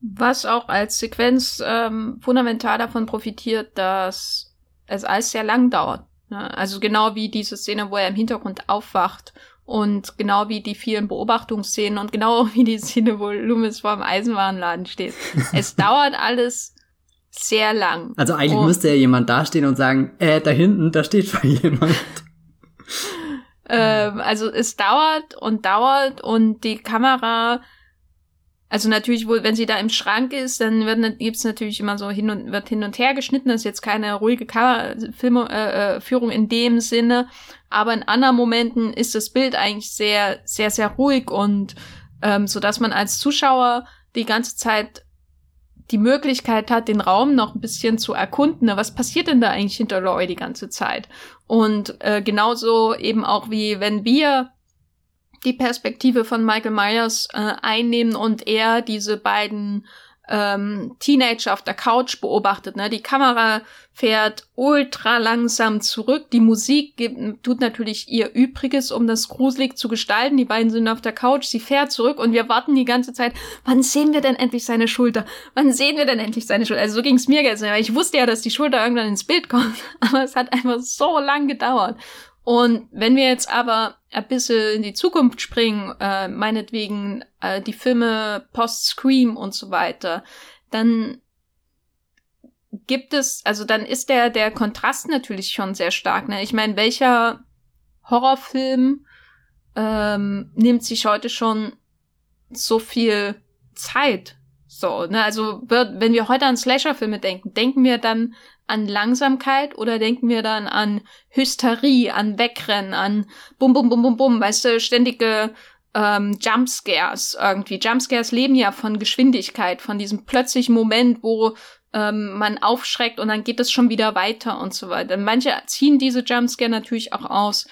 Was auch als Sequenz ähm, fundamental davon profitiert, dass es alles sehr lang dauert. Ne? Also genau wie diese Szene, wo er im Hintergrund aufwacht und genau wie die vielen Beobachtungsszenen und genau wie die Szene, wo Loomis vor dem Eisenwarenladen steht. es dauert alles sehr lang. Also eigentlich Und- müsste ja jemand dastehen und sagen, äh, da hinten, da steht schon jemand. Ähm, also es dauert und dauert und die Kamera, Also natürlich wohl, wenn sie da im Schrank ist, dann wird, gibt's natürlich immer so hin und wird hin und her geschnitten. Das ist jetzt keine ruhige Filmführung äh, äh, Führung in dem Sinne, aber in anderen Momenten ist das Bild eigentlich sehr, sehr, sehr ruhig und ähm, so dass man als Zuschauer die ganze Zeit die Möglichkeit hat, den Raum noch ein bisschen zu erkunden. Was passiert denn da eigentlich hinter Roy die ganze Zeit? Und äh, genauso eben auch wie wenn wir die Perspektive von Michael Myers äh, einnehmen und er diese beiden ähm, Teenager auf der Couch beobachtet. Ne? Die Kamera fährt ultra langsam zurück. Die Musik gibt, tut natürlich ihr Übriges, um das gruselig zu gestalten. Die beiden sind auf der Couch, sie fährt zurück und wir warten die ganze Zeit, wann sehen wir denn endlich seine Schulter? Wann sehen wir denn endlich seine Schulter? Also so ging es mir jetzt. Ich wusste ja, dass die Schulter irgendwann ins Bild kommt, aber es hat einfach so lang gedauert. Und wenn wir jetzt aber ein bisschen in die Zukunft springen, äh, meinetwegen äh, die Filme Post-Scream und so weiter, dann gibt es, also dann ist der, der Kontrast natürlich schon sehr stark. Ne? Ich meine, welcher Horrorfilm ähm, nimmt sich heute schon so viel Zeit? So, ne, also wird, wenn wir heute an Slasher-Filme denken, denken wir dann an Langsamkeit oder denken wir dann an Hysterie, an Wegrennen, an Bum, Bum, Bum, Bum, Bum, weißt du, ständige ähm, Jumpscares irgendwie. Jumpscares leben ja von Geschwindigkeit, von diesem plötzlichen Moment, wo ähm, man aufschreckt und dann geht es schon wieder weiter und so weiter. Manche ziehen diese Jumpscare natürlich auch aus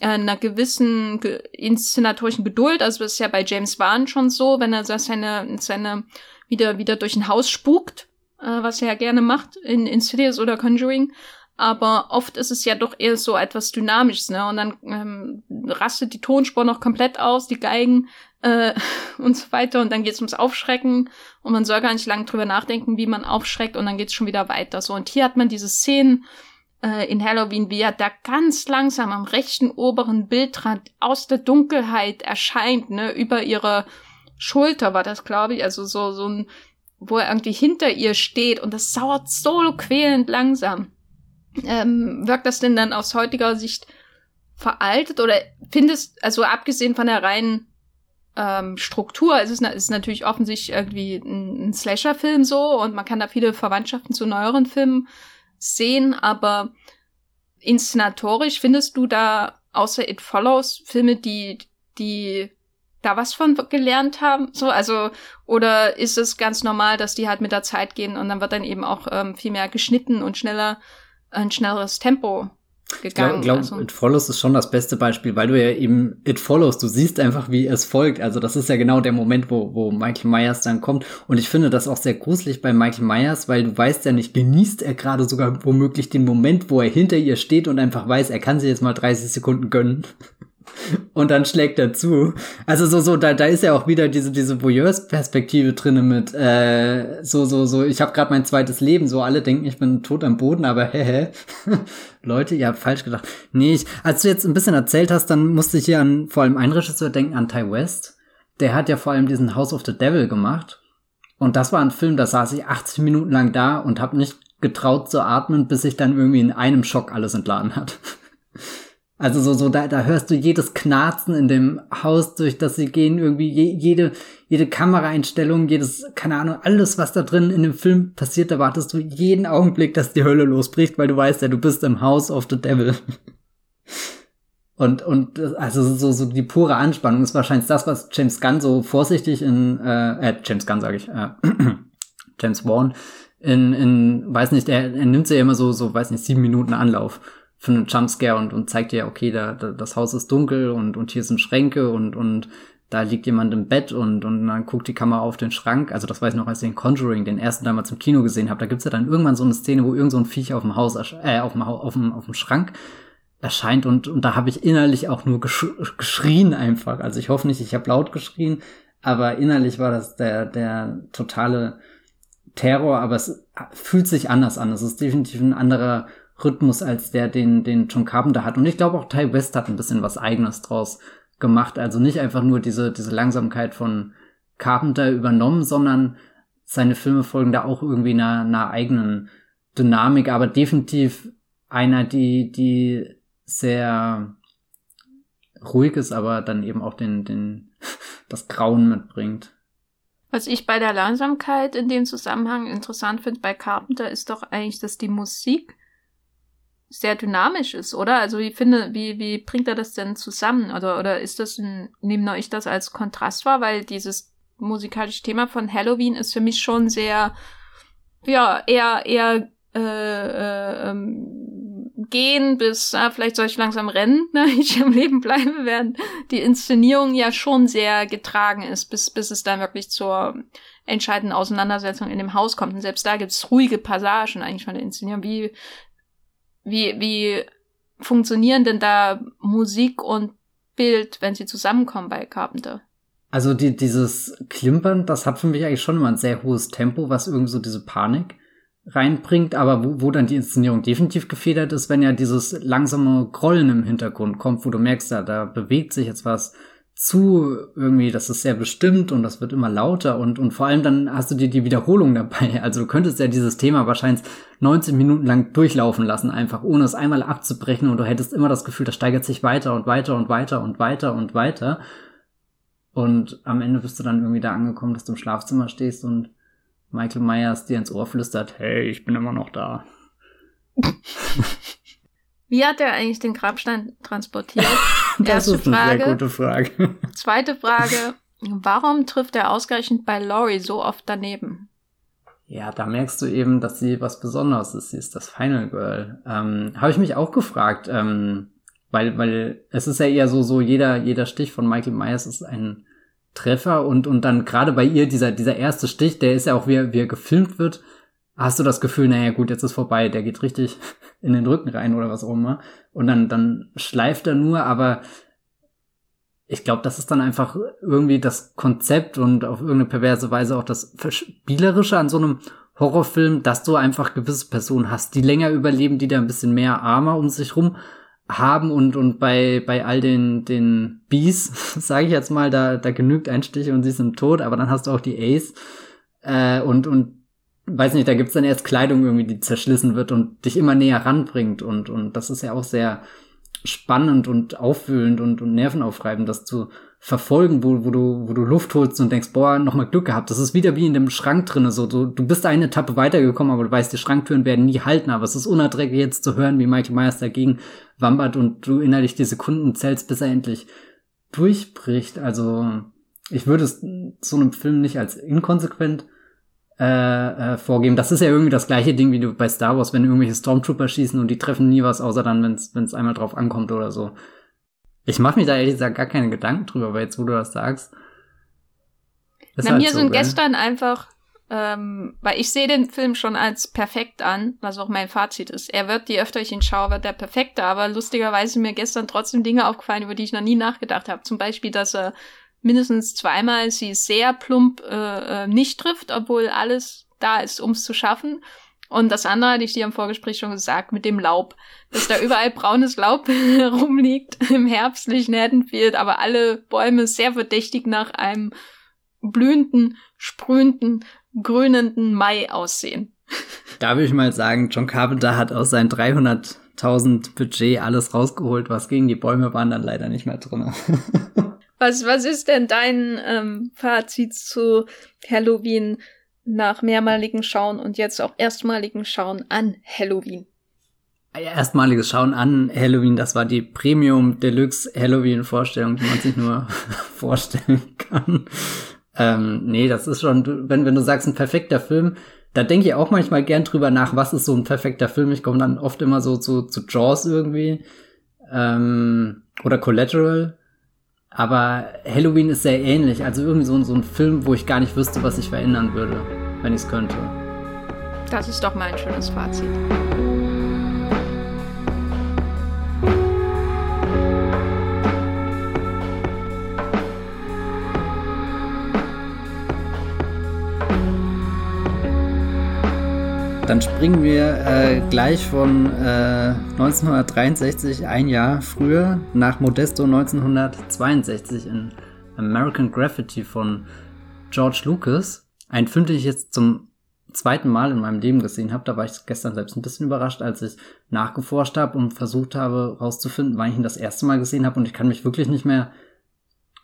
äh, einer gewissen ge inszenatorischen Geduld. Also das ist ja bei James Wan schon so, wenn er seine, seine wieder, wieder durch ein Haus spukt äh, was er ja gerne macht in Insidious oder Conjuring. Aber oft ist es ja doch eher so etwas Dynamisches, ne? Und dann ähm, rastet die Tonspur noch komplett aus, die Geigen äh, und so weiter. Und dann geht's ums Aufschrecken und man soll gar nicht lange drüber nachdenken, wie man aufschreckt und dann geht's schon wieder weiter. So, und hier hat man diese Szenen äh, in Halloween, wie er da ganz langsam am rechten oberen Bildrand aus der Dunkelheit erscheint, ne? Über ihre Schulter war das, glaube ich. Also so, so ein wo er irgendwie hinter ihr steht und das sauert so quälend langsam. Ähm, wirkt das denn dann aus heutiger Sicht veraltet oder findest, also abgesehen von der reinen ähm, Struktur, ist es ist natürlich offensichtlich irgendwie ein, ein Slasher-Film so und man kann da viele Verwandtschaften zu neueren Filmen sehen, aber inszenatorisch findest du da außer It Follows Filme, die, die da was von gelernt haben? So, also, oder ist es ganz normal, dass die halt mit der Zeit gehen und dann wird dann eben auch ähm, viel mehr geschnitten und schneller, ein schnelleres Tempo gegangen. Ich glaube, glaub, also. It Follows ist schon das beste Beispiel, weil du ja eben It Follows, du siehst einfach, wie es folgt. Also das ist ja genau der Moment, wo, wo Michael Myers dann kommt. Und ich finde das auch sehr gruselig bei Michael Myers, weil du weißt ja nicht, genießt er gerade sogar womöglich den Moment, wo er hinter ihr steht und einfach weiß, er kann sich jetzt mal 30 Sekunden gönnen und dann schlägt er zu. Also so so da da ist ja auch wieder diese diese Voyeurs-Perspektive drinne mit äh, so so so ich habe gerade mein zweites Leben. So alle denken ich bin tot am Boden aber hä Leute ihr habt falsch gedacht. Nee ich, als du jetzt ein bisschen erzählt hast dann musste ich hier an vor allem einen Regisseur denken an Ty West. Der hat ja vor allem diesen House of the Devil gemacht. Und das war ein Film da saß ich 80 Minuten lang da und habe nicht getraut zu atmen bis sich dann irgendwie in einem Schock alles entladen hat Also so, so da, da hörst du jedes Knarzen in dem Haus, durch das sie gehen, irgendwie je, jede, jede Kameraeinstellung, jedes, keine Ahnung, alles, was da drin in dem Film passiert, da wartest du jeden Augenblick, dass die Hölle losbricht, weil du weißt ja, du bist im House of the Devil. Und, und also so, so die pure Anspannung ist wahrscheinlich das, was James Gunn so vorsichtig in, äh, äh James Gunn sage ich, äh, James Wan in, in, weiß nicht, er, er nimmt sie ja immer so, so, weiß nicht, sieben Minuten Anlauf für einen Jumpscare und, und zeigt dir, okay, da, da, das Haus ist dunkel und, und hier sind Schränke und, und da liegt jemand im Bett und, und dann guckt die Kamera auf den Schrank. Also das weiß ich noch, als ich den Conjuring, den ersten damals im Kino gesehen habe. Da gibt's ja dann irgendwann so eine Szene, wo irgend so ein Viech auf dem Haus, äh, auf dem, auf dem, auf dem Schrank erscheint und, und da habe ich innerlich auch nur gesch geschrien einfach. Also ich hoffe nicht, ich habe laut geschrien, aber innerlich war das der, der totale Terror, aber es fühlt sich anders an. Es ist definitiv ein anderer Rhythmus als der, den, den John Carpenter hat. Und ich glaube auch Ty West hat ein bisschen was eigenes draus gemacht. Also nicht einfach nur diese, diese Langsamkeit von Carpenter übernommen, sondern seine Filme folgen da auch irgendwie einer, einer eigenen Dynamik, aber definitiv einer, die, die sehr ruhig ist, aber dann eben auch den, den, das Grauen mitbringt. Was ich bei der Langsamkeit in dem Zusammenhang interessant finde bei Carpenter ist doch eigentlich, dass die Musik sehr dynamisch ist, oder? Also wie finde, wie, wie bringt er das denn zusammen? Oder, oder ist das ein, nehmt euch das als Kontrast wahr? Weil dieses musikalische Thema von Halloween ist für mich schon sehr, ja, eher, eher äh, äh, ähm, gehen bis, ah, vielleicht soll ich langsam rennen, ne, ich am Leben bleibe, während die Inszenierung ja schon sehr getragen ist, bis, bis es dann wirklich zur entscheidenden Auseinandersetzung in dem Haus kommt. Und selbst da gibt's ruhige Passagen eigentlich von der Inszenierung. Wie, wie, wie funktionieren denn da Musik und Bild, wenn sie zusammenkommen bei Carpenter? Also die, dieses Klimpern, das hat für mich eigentlich schon immer ein sehr hohes Tempo, was irgendwie so diese Panik reinbringt, aber wo, wo dann die Inszenierung definitiv gefedert ist, wenn ja dieses langsame Grollen im Hintergrund kommt, wo du merkst, da, da bewegt sich jetzt was zu irgendwie, das ist sehr bestimmt und das wird immer lauter und, und vor allem dann hast du dir die Wiederholung dabei. Also du könntest ja dieses Thema wahrscheinlich 19 Minuten lang durchlaufen lassen, einfach ohne es einmal abzubrechen und du hättest immer das Gefühl, das steigert sich weiter und weiter und weiter und weiter und weiter. Und am Ende bist du dann irgendwie da angekommen, dass du im Schlafzimmer stehst und Michael Myers dir ins Ohr flüstert, hey, ich bin immer noch da. Wie hat er eigentlich den Grabstein transportiert? das Erste ist eine Frage. sehr gute Frage. Zweite Frage, warum trifft er ausgerechnet bei Laurie so oft daneben? Ja, da merkst du eben, dass sie was Besonderes ist. Sie ist das Final Girl. Ähm, Habe ich mich auch gefragt, ähm, weil, weil es ist ja eher so, so jeder, jeder Stich von Michael Myers ist ein Treffer und, und dann gerade bei ihr dieser, dieser erste Stich, der ist ja auch, wie er, wie er gefilmt wird, hast du das Gefühl, naja gut, jetzt ist vorbei, der geht richtig in den Rücken rein oder was auch immer. Und dann, dann schleift er nur, aber ich glaube, das ist dann einfach irgendwie das Konzept und auf irgendeine perverse Weise auch das Spielerische an so einem Horrorfilm, dass du einfach gewisse Personen hast, die länger überleben, die da ein bisschen mehr Armer um sich rum haben und und bei bei all den den Bees sage ich jetzt mal da da genügt ein Stich und sie sind tot aber dann hast du auch die Ace äh, und und weiß nicht da gibt's dann erst Kleidung irgendwie die zerschlissen wird und dich immer näher ranbringt und und das ist ja auch sehr spannend und aufwühlend und, und nervenaufreibend, das zu verfolgen, wo, wo du, wo du Luft holst und denkst, boah, nochmal Glück gehabt. Das ist wieder wie in dem Schrank drinne, so, du, du bist eine Etappe weitergekommen, aber du weißt, die Schranktüren werden nie halten, aber es ist unerträglich jetzt zu hören, wie Michael Myers dagegen wambert und du innerlich die Sekunden zählst, bis er endlich durchbricht. Also, ich würde es so einem Film nicht als inkonsequent äh, äh, vorgeben. Das ist ja irgendwie das gleiche Ding wie du bei Star Wars, wenn irgendwelche Stormtrooper schießen und die treffen nie was, außer dann, wenn es einmal drauf ankommt oder so. Ich mache mir da ehrlich gesagt gar keine Gedanken drüber, weil jetzt, wo du das sagst. Na, halt mir so, sind gell? gestern einfach, ähm, weil ich sehe den Film schon als perfekt an, was auch mein Fazit ist. Er wird, je öfter ich ihn schaue, wird der perfekter, aber lustigerweise mir gestern trotzdem Dinge aufgefallen, über die ich noch nie nachgedacht habe. Zum Beispiel, dass er mindestens zweimal sie sehr plump äh, äh, nicht trifft, obwohl alles da ist, um es zu schaffen. Und das andere hatte ich dir im Vorgespräch schon gesagt, mit dem Laub. Dass da überall braunes Laub rumliegt im herbstlichen Haddonfield, aber alle Bäume sehr verdächtig nach einem blühenden, sprühenden, grünenden Mai aussehen. Da würde ich mal sagen, John Carpenter hat aus seinen 300.000 Budget alles rausgeholt, was gegen die Bäume waren dann leider nicht mehr drin. Was, was ist denn dein ähm, Fazit zu Halloween nach mehrmaligen Schauen und jetzt auch erstmaligen Schauen an Halloween? Erstmaliges Schauen an Halloween, das war die Premium Deluxe Halloween Vorstellung, die man sich nur vorstellen kann. Ähm, nee, das ist schon, wenn, wenn du sagst, ein perfekter Film, da denke ich auch manchmal gern drüber nach, was ist so ein perfekter Film. Ich komme dann oft immer so zu, zu Jaws irgendwie ähm, oder Collateral. Aber Halloween ist sehr ähnlich. Also irgendwie so, so ein Film, wo ich gar nicht wüsste, was ich verändern würde, wenn ich es könnte. Das ist doch mal ein schönes Fazit. Dann springen wir äh, gleich von äh, 1963, ein Jahr früher, nach Modesto 1962 in American Graffiti von George Lucas. Ein Film, den ich jetzt zum zweiten Mal in meinem Leben gesehen habe. Da war ich gestern selbst ein bisschen überrascht, als ich nachgeforscht habe und versucht habe herauszufinden, wann ich ihn das erste Mal gesehen habe. Und ich kann mich wirklich nicht mehr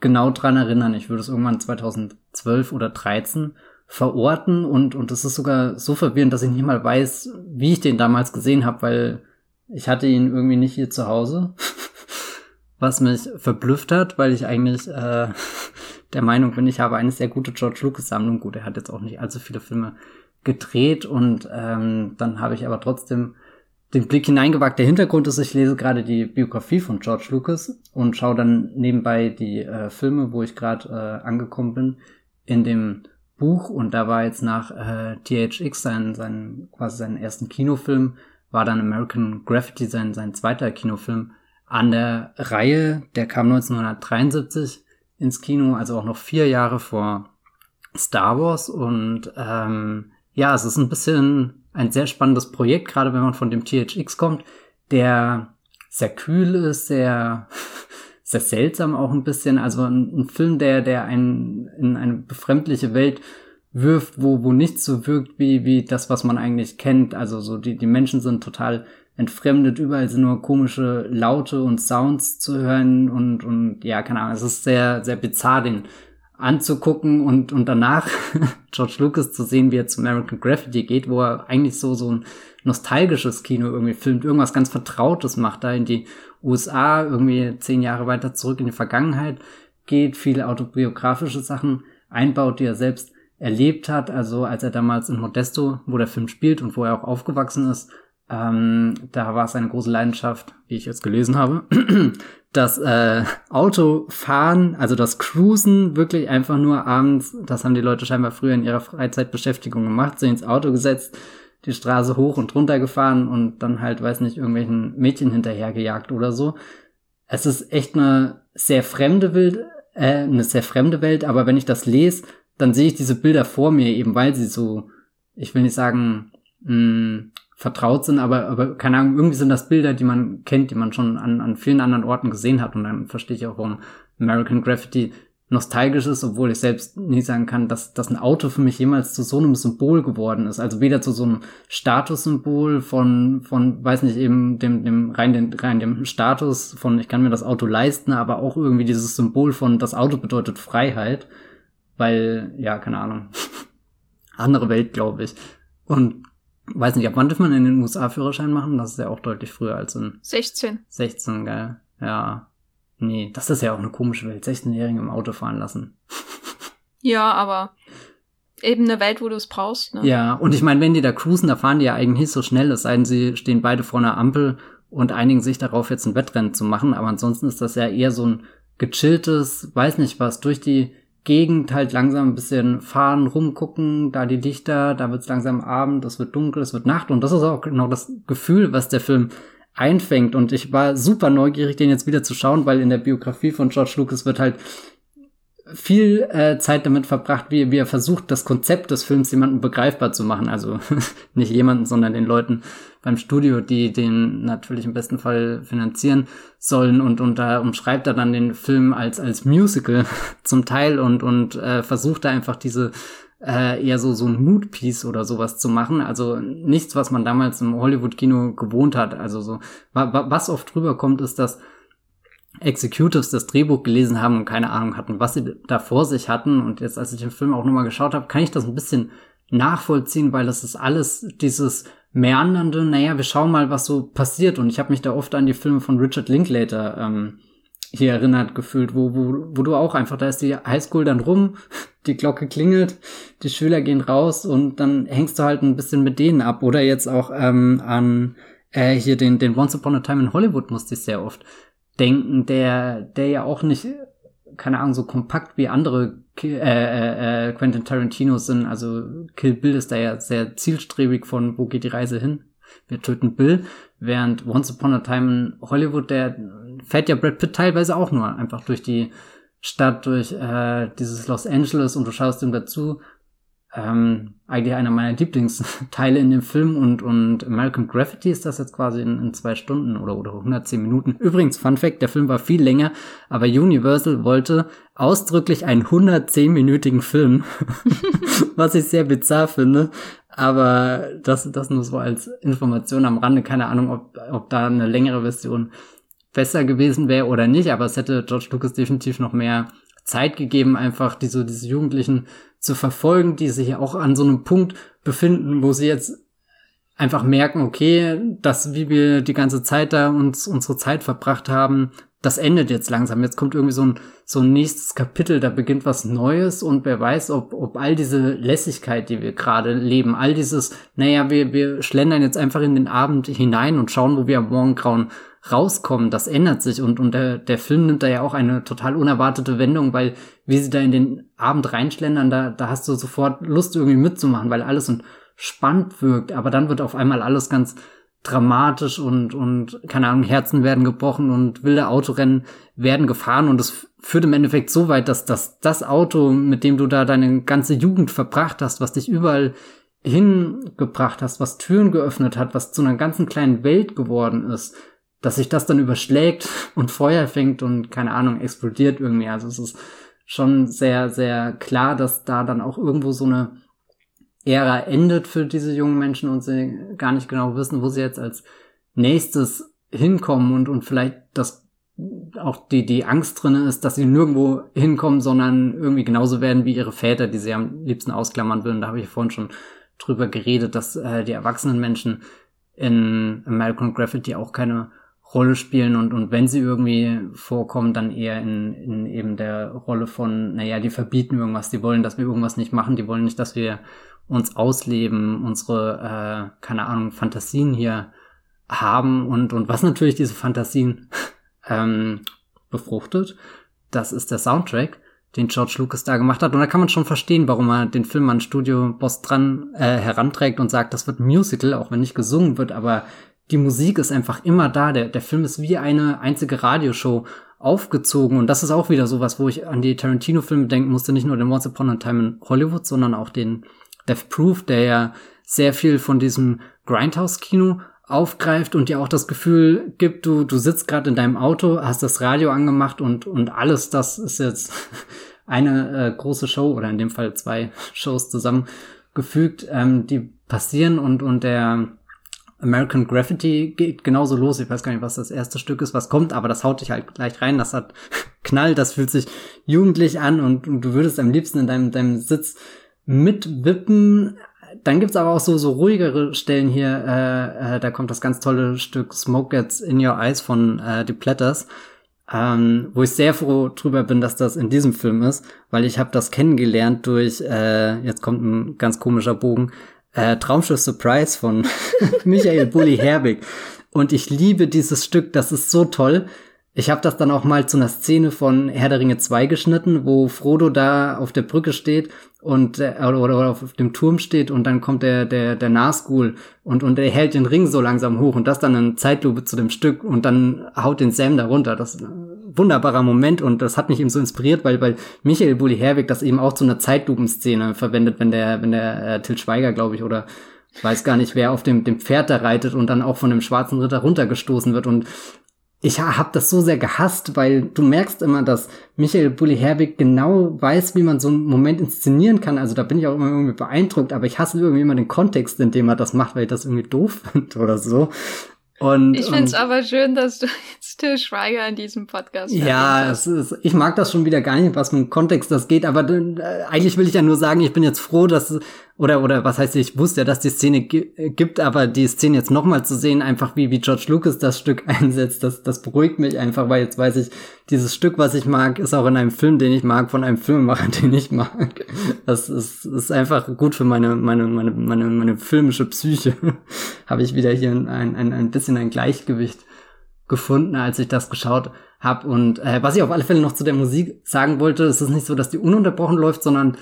genau dran erinnern. Ich würde es irgendwann 2000 zwölf oder dreizehn verorten und und es ist sogar so verwirrend, dass ich nicht mal weiß, wie ich den damals gesehen habe, weil ich hatte ihn irgendwie nicht hier zu Hause, was mich verblüfft hat, weil ich eigentlich äh, der Meinung bin, ich habe eine sehr gute George Lucas Sammlung. Gut, er hat jetzt auch nicht allzu viele Filme gedreht und ähm, dann habe ich aber trotzdem den Blick hineingewagt. Der Hintergrund ist, ich lese gerade die Biografie von George Lucas und schaue dann nebenbei die äh, Filme, wo ich gerade äh, angekommen bin, in dem Buch und da war jetzt nach äh, THX sein, sein quasi seinen ersten Kinofilm, war dann American Graffiti sein, sein zweiter Kinofilm an der Reihe. Der kam 1973 ins Kino, also auch noch vier Jahre vor Star Wars und ähm, ja, es ist ein bisschen ein sehr spannendes Projekt, gerade wenn man von dem THX kommt, der sehr kühl ist, sehr, sehr seltsam auch ein bisschen. Also ein, ein Film, der, der einen in eine befremdliche Welt wirft, wo, wo nichts so wirkt wie, wie das, was man eigentlich kennt. Also so die, die Menschen sind total entfremdet, überall sind nur komische Laute und Sounds zu hören und, und ja, keine Ahnung, es ist sehr, sehr bizarr, den anzugucken und, und danach George Lucas zu sehen, wie er zu American Graffiti geht, wo er eigentlich so, so ein nostalgisches Kino irgendwie filmt, irgendwas ganz Vertrautes macht, da in die USA, irgendwie zehn Jahre weiter zurück in die Vergangenheit geht, viele autobiografische Sachen einbaut, die er selbst erlebt hat, also als er damals in Modesto, wo der Film spielt und wo er auch aufgewachsen ist, ähm, da war es eine große Leidenschaft, wie ich jetzt gelesen habe, das äh, Autofahren, also das Cruisen, wirklich einfach nur abends, das haben die Leute scheinbar früher in ihrer Freizeitbeschäftigung gemacht, sind ins Auto gesetzt, die Straße hoch und runter gefahren und dann halt, weiß nicht, irgendwelchen Mädchen hinterhergejagt oder so. Es ist echt eine sehr fremde Welt, äh, eine sehr fremde Welt, aber wenn ich das lese, dann sehe ich diese Bilder vor mir, eben weil sie so, ich will nicht sagen, mh, mm, vertraut sind, aber, aber keine Ahnung, irgendwie sind das Bilder, die man kennt, die man schon an, an vielen anderen Orten gesehen hat. Und dann verstehe ich auch, warum American Graffiti nostalgisch ist, obwohl ich selbst nie sagen kann, dass, dass ein Auto für mich jemals zu so einem Symbol geworden ist. Also weder zu so einem Statussymbol von, von, weiß nicht, eben dem, dem, rein, den, rein dem Status von, ich kann mir das Auto leisten, aber auch irgendwie dieses Symbol von, das Auto bedeutet Freiheit. Weil, ja, keine Ahnung. Andere Welt, glaube ich. Und weiß nicht, ab wann darf man in den USA Führerschein machen? Das ist ja auch deutlich früher als in 16. 16, geil. Ja. Nee, das ist ja auch eine komische Welt. 16-Jährige im Auto fahren lassen. Ja, aber eben eine Welt, wo du es brauchst. Ne? Ja, und ich meine, wenn die da cruisen, da fahren die ja eigentlich nicht so schnell, es sei denn, sie stehen beide vor einer Ampel und einigen sich darauf, jetzt ein Wettrennen zu machen. Aber ansonsten ist das ja eher so ein gechilltes, weiß nicht was, durch die Gegend halt langsam ein bisschen fahren, rumgucken, da die Lichter, da wird's langsam Abend, es wird dunkel, es wird Nacht und das ist auch genau das Gefühl, was der Film einfängt und ich war super neugierig, den jetzt wieder zu schauen, weil in der Biografie von George Lucas wird halt viel äh, Zeit damit verbracht, wie, wie er versucht, das Konzept des Films jemandem begreifbar zu machen. Also nicht jemanden, sondern den Leuten beim Studio, die den natürlich im besten Fall finanzieren sollen. Und, und da umschreibt er dann den Film als, als Musical zum Teil und, und äh, versucht da einfach diese äh, eher so, so ein Mood-Piece oder sowas zu machen. Also nichts, was man damals im Hollywood-Kino gewohnt hat. Also so, was oft drüber kommt, ist, dass Executives das Drehbuch gelesen haben und keine Ahnung hatten, was sie da vor sich hatten. Und jetzt, als ich den Film auch nochmal geschaut habe, kann ich das ein bisschen nachvollziehen, weil das ist alles dieses meandernde, naja, wir schauen mal, was so passiert. Und ich habe mich da oft an die Filme von Richard Linklater ähm, hier erinnert gefühlt, wo, wo, wo du auch einfach, da ist die Highschool dann rum, die Glocke klingelt, die Schüler gehen raus und dann hängst du halt ein bisschen mit denen ab. Oder jetzt auch ähm, an äh, hier den, den Once Upon a Time in Hollywood musste ich sehr oft denken, der, der ja auch nicht, keine Ahnung, so kompakt wie andere äh, äh, äh, Quentin Tarantino sind. Also Kill Bill ist da ja sehr zielstrebig von, wo geht die Reise hin? Wir töten Bill. Während Once Upon a Time in Hollywood, der fährt ja Brad Pitt teilweise auch nur einfach durch die Stadt, durch äh, dieses Los Angeles und du schaust ihm dazu ähm, eigentlich einer meiner Lieblingsteile in dem Film und, und American Graffiti ist das jetzt quasi in, in zwei Stunden oder, oder 110 Minuten. Übrigens, Fun Fact, der Film war viel länger, aber Universal wollte ausdrücklich einen 110-minütigen Film, was ich sehr bizarr finde. Aber das, das nur so als Information am Rande. Keine Ahnung, ob, ob da eine längere Version besser gewesen wäre oder nicht, aber es hätte George Lucas definitiv noch mehr Zeit gegeben, einfach diese, diese Jugendlichen zu verfolgen, die sich auch an so einem Punkt befinden, wo sie jetzt einfach merken, okay, dass wie wir die ganze Zeit da uns unsere Zeit verbracht haben, das endet jetzt langsam. Jetzt kommt irgendwie so ein, so ein nächstes Kapitel, da beginnt was Neues und wer weiß, ob, ob all diese Lässigkeit, die wir gerade leben, all dieses, naja, wir, wir schlendern jetzt einfach in den Abend hinein und schauen, wo wir am Morgengrauen rauskommen, das ändert sich. Und, und der, der Film nimmt da ja auch eine total unerwartete Wendung, weil wie sie da in den Abend reinschlendern, da, da hast du sofort Lust irgendwie mitzumachen, weil alles so spannend wirkt, aber dann wird auf einmal alles ganz dramatisch und, und, keine Ahnung, Herzen werden gebrochen und wilde Autorennen werden gefahren. Und es führt im Endeffekt so weit, dass, dass das Auto, mit dem du da deine ganze Jugend verbracht hast, was dich überall hingebracht hast, was Türen geöffnet hat, was zu einer ganzen kleinen Welt geworden ist, dass sich das dann überschlägt und Feuer fängt und keine Ahnung, explodiert irgendwie. Also es ist schon sehr, sehr klar, dass da dann auch irgendwo so eine Ära endet für diese jungen Menschen und sie gar nicht genau wissen, wo sie jetzt als nächstes hinkommen und, und vielleicht das auch die, die Angst drinne ist, dass sie nirgendwo hinkommen, sondern irgendwie genauso werden wie ihre Väter, die sie am liebsten ausklammern würden. Da habe ich vorhin schon drüber geredet, dass äh, die erwachsenen Menschen in American Graffiti auch keine Rolle spielen und, und wenn sie irgendwie vorkommen, dann eher in, in eben der Rolle von, naja, die verbieten irgendwas, die wollen, dass wir irgendwas nicht machen, die wollen nicht, dass wir uns ausleben, unsere, äh, keine Ahnung, Fantasien hier haben und, und was natürlich diese Fantasien ähm, befruchtet, das ist der Soundtrack, den George Lucas da gemacht hat. Und da kann man schon verstehen, warum er den Film an Studio-Boss dran äh, heranträgt und sagt, das wird Musical, auch wenn nicht gesungen wird, aber die Musik ist einfach immer da. Der, der Film ist wie eine einzige Radioshow aufgezogen. Und das ist auch wieder sowas, wo ich an die Tarantino-Filme denken musste, nicht nur den Once Upon a Time in Hollywood, sondern auch den Death Proof, der ja sehr viel von diesem Grindhouse-Kino aufgreift und dir auch das Gefühl gibt, du, du sitzt gerade in deinem Auto, hast das Radio angemacht und, und alles das ist jetzt eine äh, große Show oder in dem Fall zwei Shows zusammengefügt, ähm, die passieren und, und der American Graffiti geht genauso los. Ich weiß gar nicht, was das erste Stück ist, was kommt, aber das haut dich halt gleich rein. Das hat Knall, das fühlt sich jugendlich an und, und du würdest am liebsten in deinem, deinem Sitz mitwippen. Dann gibt's aber auch so, so ruhigere Stellen hier. Äh, äh, da kommt das ganz tolle Stück Smoke Gets in Your Eyes von äh, The Platters. Ähm, wo ich sehr froh drüber bin, dass das in diesem Film ist, weil ich habe das kennengelernt durch, äh, jetzt kommt ein ganz komischer Bogen, äh, Traumschiff Surprise von Michael Bulli Herbig. Und ich liebe dieses Stück, das ist so toll. Ich habe das dann auch mal zu einer Szene von Herr der Ringe 2 geschnitten, wo Frodo da auf der Brücke steht und äh, oder, auf dem Turm steht und dann kommt der der der Nazgul und und er hält den Ring so langsam hoch und das dann in Zeitlupe zu dem Stück und dann haut den Sam da runter. Das ist ein wunderbarer Moment und das hat mich eben so inspiriert, weil weil Michael Bulli Herwig das eben auch zu einer Zeitlupenszene verwendet, wenn der wenn der äh, Till Schweiger, glaube ich, oder weiß gar nicht, wer auf dem, dem Pferd da reitet und dann auch von dem schwarzen Ritter runtergestoßen wird. Und ich habe das so sehr gehasst, weil du merkst immer, dass Michael Bulli Herbig genau weiß, wie man so einen Moment inszenieren kann. Also da bin ich auch immer irgendwie beeindruckt, aber ich hasse irgendwie immer den Kontext, in dem er das macht, weil ich das irgendwie doof finde oder so. Und, ich finde es aber schön, dass du jetzt Till Schweiger in diesem Podcast Ja, es ist, ich mag das schon wieder gar nicht, was mit dem Kontext das geht, aber äh, eigentlich will ich ja nur sagen, ich bin jetzt froh, dass oder oder was heißt, ich wusste ja, dass die Szene gibt, aber die Szene jetzt nochmal zu sehen, einfach wie wie George Lucas das Stück einsetzt, das das beruhigt mich einfach, weil jetzt weiß ich, dieses Stück, was ich mag, ist auch in einem Film, den ich mag, von einem Filmemacher, den ich mag. Das ist, ist einfach gut für meine meine meine meine meine filmische Psyche. Habe ich wieder hier ein, ein ein bisschen ein Gleichgewicht gefunden, als ich das geschaut habe. Und äh, was ich auf alle Fälle noch zu der Musik sagen wollte, ist es nicht so, dass die ununterbrochen läuft, sondern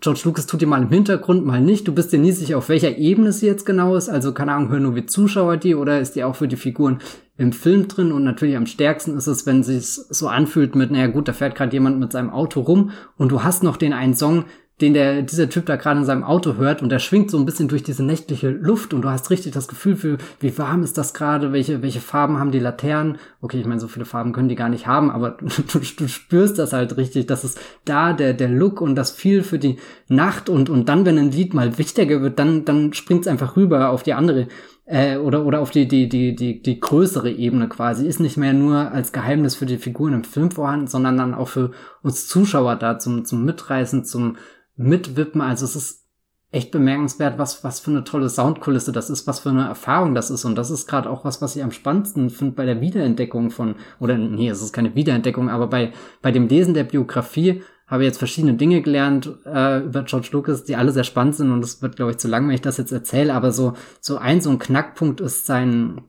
George Lucas tut dir mal im Hintergrund, mal nicht. Du bist dir nie sicher, auf welcher Ebene sie jetzt genau ist. Also, keine Ahnung, hören nur wie Zuschauer die oder ist die auch für die Figuren im Film drin? Und natürlich am stärksten ist es, wenn sie so anfühlt mit, naja gut, da fährt gerade jemand mit seinem Auto rum und du hast noch den einen Song, den der, dieser Typ da gerade in seinem Auto hört und der schwingt so ein bisschen durch diese nächtliche Luft und du hast richtig das Gefühl für, wie warm ist das gerade, welche, welche Farben haben die Laternen. Okay, ich meine, so viele Farben können die gar nicht haben, aber du, du spürst das halt richtig, dass es da der, der Look und das viel für die Nacht und, und dann, wenn ein Lied mal wichtiger wird, dann, dann springt es einfach rüber auf die andere äh, oder, oder auf die, die, die, die, die größere Ebene quasi, ist nicht mehr nur als Geheimnis für die Figuren im Film vorhanden, sondern dann auch für uns Zuschauer da zum, zum Mitreißen, zum Mitwippen. Also es ist echt bemerkenswert, was, was für eine tolle Soundkulisse das ist, was für eine Erfahrung das ist. Und das ist gerade auch was, was ich am spannendsten finde bei der Wiederentdeckung von, oder nee, es ist keine Wiederentdeckung, aber bei, bei dem Lesen der Biografie habe ich jetzt verschiedene Dinge gelernt äh, über George Lucas, die alle sehr spannend sind und es wird, glaube ich, zu lang, wenn ich das jetzt erzähle, aber so, so ein, so ein Knackpunkt ist sein,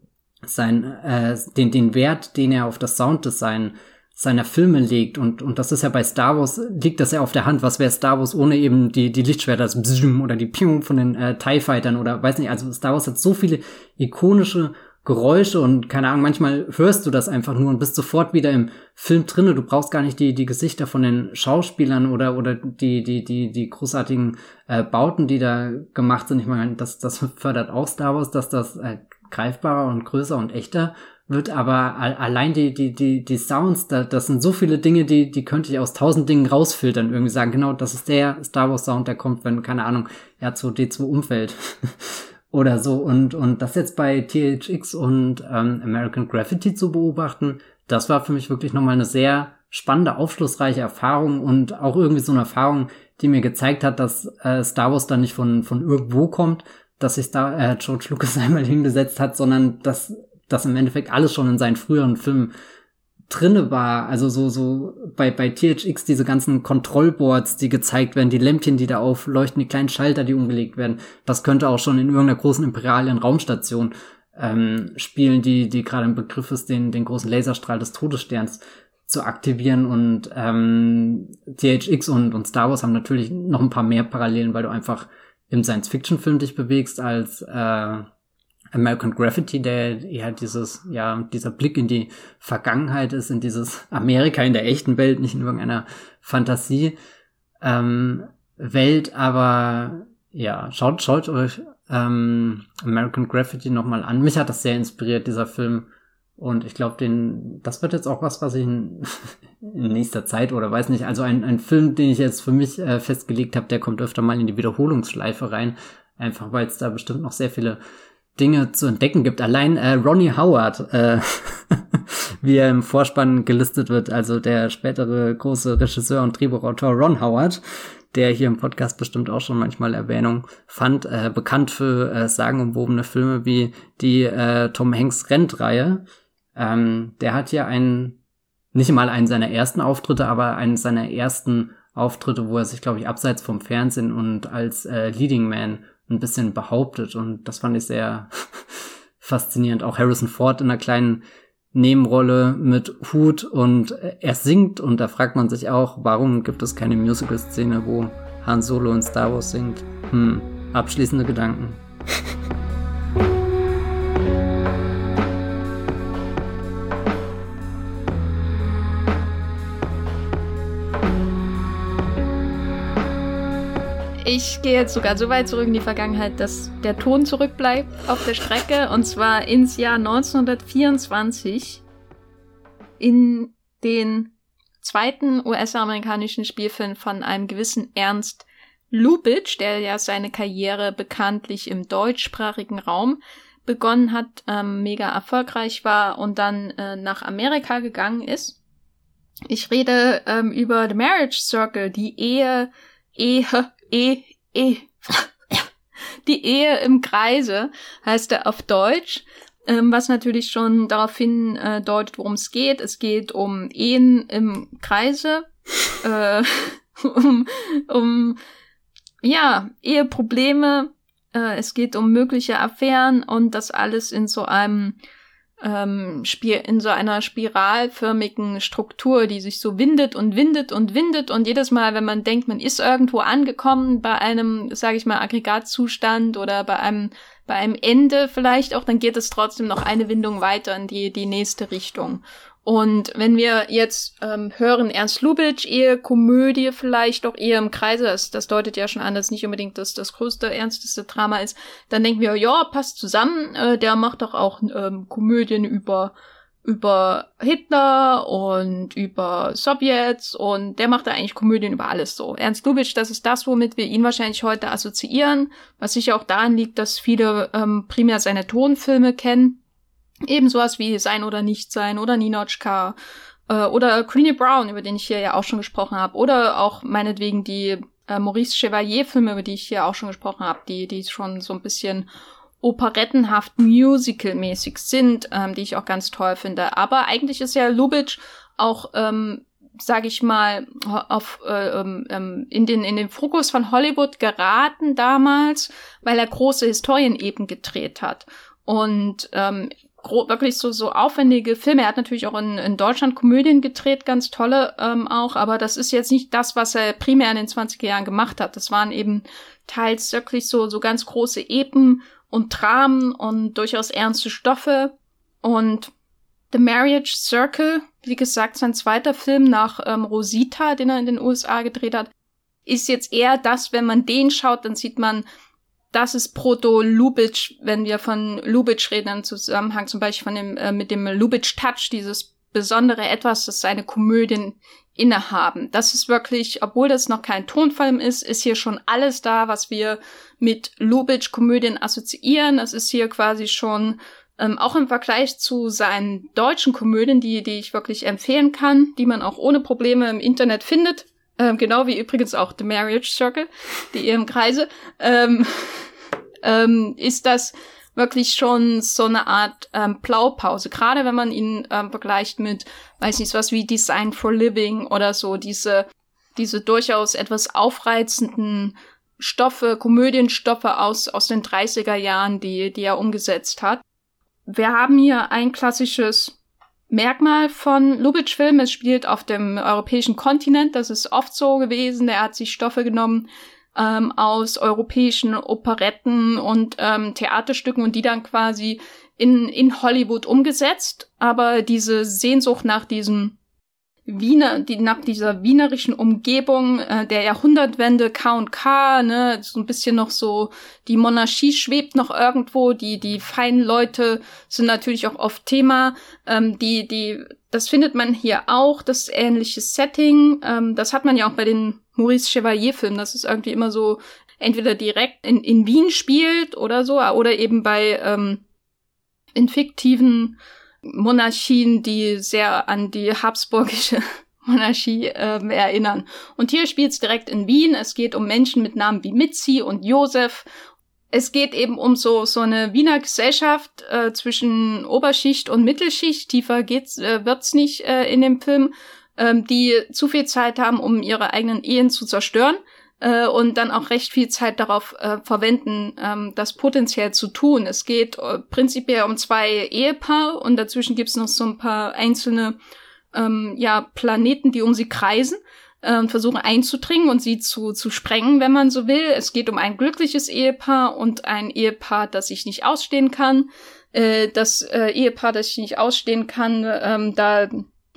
sein, äh, den, den Wert, den er auf das Sounddesign seiner Filme legt und, und das ist ja bei Star Wars, liegt das ja auf der Hand, was wäre Star Wars ohne eben die, die Lichtschwerter, das Bzzum oder die Pium von den äh, TIE Fightern oder weiß nicht, also Star Wars hat so viele ikonische Geräusche und keine Ahnung, manchmal hörst du das einfach nur und bist sofort wieder im Film drinne. Du brauchst gar nicht die, die Gesichter von den Schauspielern oder, oder die, die, die, die großartigen äh, Bauten, die da gemacht sind. Ich meine, das, das fördert auch Star Wars, dass das äh, greifbarer und größer und echter wird, aber allein die, die, die, die Sounds, da, das sind so viele Dinge, die, die könnte ich aus tausend Dingen rausfiltern, irgendwie sagen, genau, das ist der Star Wars Sound, der kommt, wenn, keine Ahnung, R2D2 umfällt. Oder so. Und, und das jetzt bei THX und ähm, American Graffiti zu beobachten, das war für mich wirklich nochmal eine sehr spannende, aufschlussreiche Erfahrung und auch irgendwie so eine Erfahrung, die mir gezeigt hat, dass äh, Star Wars da nicht von, von irgendwo kommt, dass sich da äh, George Lucas einmal hingesetzt hat, sondern dass das im Endeffekt alles schon in seinen früheren Filmen drinne war. Also so, so bei, bei THX diese ganzen Kontrollboards, die gezeigt werden, die Lämpchen, die da aufleuchten, die kleinen Schalter, die umgelegt werden. Das könnte auch schon in irgendeiner großen imperialen Raumstation ähm, spielen, die, die gerade im Begriff ist, den, den großen Laserstrahl des Todessterns zu aktivieren und ähm, THX und, und Star Wars haben natürlich noch ein paar mehr Parallelen, weil du einfach im Science-Fiction-Film dich bewegst als äh, American Graffiti, der ja dieses, ja, dieser Blick in die Vergangenheit ist, in dieses Amerika in der echten Welt, nicht in irgendeiner Fantasie ähm, Welt, aber ja, schaut, schaut euch ähm, American Graffiti nochmal an. Mich hat das sehr inspiriert, dieser Film. Und ich glaube, den, das wird jetzt auch was, was ich in, in, nächster Zeit oder weiß nicht, also ein, ein Film, den ich jetzt für mich äh, festgelegt habe, der kommt öfter mal in die Wiederholungsschleife rein. Einfach weil es da bestimmt noch sehr viele Dinge zu entdecken gibt. Allein äh, Ronnie Howard, äh, wie er im Vorspann gelistet wird, also der spätere große Regisseur und Drehbuchautor Ron Howard, der hier im Podcast bestimmt auch schon manchmal Erwähnung fand, äh, bekannt für äh, sagenumwobene Filme wie die äh, Tom Hanks Rentreihe. Ähm, der hat hier einen, nicht mal einen seiner ersten Auftritte, aber einen seiner ersten Auftritte, wo er sich, glaube ich, abseits vom Fernsehen und als äh, Leading Man ein bisschen behauptet und das fand ich sehr faszinierend. Auch Harrison Ford in einer kleinen Nebenrolle mit Hut und er singt und da fragt man sich auch, warum gibt es keine Musical-Szene, wo Han Solo in Star Wars singt? Hm, abschließende Gedanken. Ich gehe jetzt sogar so weit zurück in die Vergangenheit, dass der Ton zurückbleibt auf der Strecke und zwar ins Jahr 1924 in den zweiten US-amerikanischen Spielfilm von einem gewissen Ernst Lubitsch, der ja seine Karriere bekanntlich im deutschsprachigen Raum begonnen hat, ähm, mega erfolgreich war und dann äh, nach Amerika gegangen ist. Ich rede ähm, über The Marriage Circle, die Ehe, Ehe, E, E, die Ehe im Kreise heißt er auf Deutsch, ähm, was natürlich schon darauf hindeutet, äh, worum es geht. Es geht um Ehen im Kreise, äh, um, um ja, Eheprobleme, äh, es geht um mögliche Affären und das alles in so einem ähm, in so einer spiralförmigen Struktur, die sich so windet und windet und windet und jedes Mal, wenn man denkt, man ist irgendwo angekommen bei einem, sage ich mal, Aggregatzustand oder bei einem bei einem Ende vielleicht auch, dann geht es trotzdem noch eine Windung weiter in die die nächste Richtung. Und wenn wir jetzt ähm, hören, Ernst Lubitsch, eher Komödie vielleicht doch eher im Kreise, das, das deutet ja schon an, dass nicht unbedingt das, das größte, ernsteste Drama ist, dann denken wir, ja, passt zusammen, äh, der macht doch auch ähm, Komödien über über Hitler und über Sowjets und der macht da eigentlich Komödien über alles so. Ernst Lubitsch, das ist das, womit wir ihn wahrscheinlich heute assoziieren, was sicher auch daran liegt, dass viele ähm, primär seine Tonfilme kennen. Ebensowas wie Sein oder Nicht Sein oder Ninochka äh, oder Queenie Brown, über den ich hier ja auch schon gesprochen habe, oder auch meinetwegen die äh, Maurice Chevalier-Filme, über die ich hier auch schon gesprochen habe, die, die schon so ein bisschen operettenhaft musical-mäßig sind, ähm, die ich auch ganz toll finde. Aber eigentlich ist ja Lubitsch auch, ähm, sage ich mal, auf, äh, ähm, ähm, in, den, in den Fokus von Hollywood geraten damals, weil er große Historien eben gedreht hat. Und ähm, wirklich so, so aufwendige Filme. Er hat natürlich auch in, in Deutschland Komödien gedreht, ganz tolle ähm, auch, aber das ist jetzt nicht das, was er primär in den 20er Jahren gemacht hat. Das waren eben teils wirklich so, so ganz große Epen und Dramen und durchaus ernste Stoffe. Und The Marriage Circle, wie gesagt, sein zweiter Film nach ähm, Rosita, den er in den USA gedreht hat, ist jetzt eher das, wenn man den schaut, dann sieht man, das ist Proto-Lubitsch, wenn wir von Lubitsch reden im Zusammenhang zum Beispiel von dem, äh, mit dem Lubitsch-Touch, dieses besondere Etwas, das seine Komödien innehaben. Das ist wirklich, obwohl das noch kein Tonfilm ist, ist hier schon alles da, was wir mit Lubitsch-Komödien assoziieren. Es ist hier quasi schon ähm, auch im Vergleich zu seinen deutschen Komödien, die, die ich wirklich empfehlen kann, die man auch ohne Probleme im Internet findet. Ähm, genau wie übrigens auch The Marriage Circle, die ihr im Kreise, ähm, ähm, ist das wirklich schon so eine Art ähm, Blaupause. Gerade wenn man ihn ähm, vergleicht mit, weiß nicht, was wie Design for Living oder so, diese, diese durchaus etwas aufreizenden Stoffe, Komödienstoffe aus, aus den 30er Jahren, die, die er umgesetzt hat. Wir haben hier ein klassisches Merkmal von Lubitsch-Film. Es spielt auf dem europäischen Kontinent. Das ist oft so gewesen. Er hat sich Stoffe genommen, ähm, aus europäischen Operetten und ähm, Theaterstücken und die dann quasi in, in Hollywood umgesetzt. Aber diese Sehnsucht nach diesem Wiener, die nach dieser wienerischen Umgebung äh, der Jahrhundertwende K und K, ne, so ein bisschen noch so, die Monarchie schwebt noch irgendwo, die, die feinen Leute sind natürlich auch oft Thema, ähm, die, die, das findet man hier auch, das ähnliche Setting, ähm, das hat man ja auch bei den Maurice Chevalier-Film, dass es irgendwie immer so entweder direkt in, in Wien spielt oder so, oder eben bei ähm, in fiktiven Monarchien, die sehr an die habsburgische Monarchie äh, erinnern. Und hier spielt es direkt in Wien. Es geht um Menschen mit Namen wie Mitzi und Josef. Es geht eben um so so eine Wiener Gesellschaft äh, zwischen Oberschicht und Mittelschicht. Tiefer geht's äh, wird's nicht äh, in dem Film ähm, die zu viel Zeit haben, um ihre eigenen Ehen zu zerstören äh, und dann auch recht viel Zeit darauf äh, verwenden, ähm, das potenziell zu tun. Es geht äh, prinzipiell um zwei Ehepaare und dazwischen gibt's noch so ein paar einzelne ähm, ja, Planeten, die um sie kreisen äh, und versuchen einzudringen und sie zu, zu sprengen, wenn man so will. Es geht um ein glückliches Ehepaar und ein Ehepaar, das sich nicht ausstehen kann. Äh, das äh, Ehepaar, das sich nicht ausstehen kann, ähm, da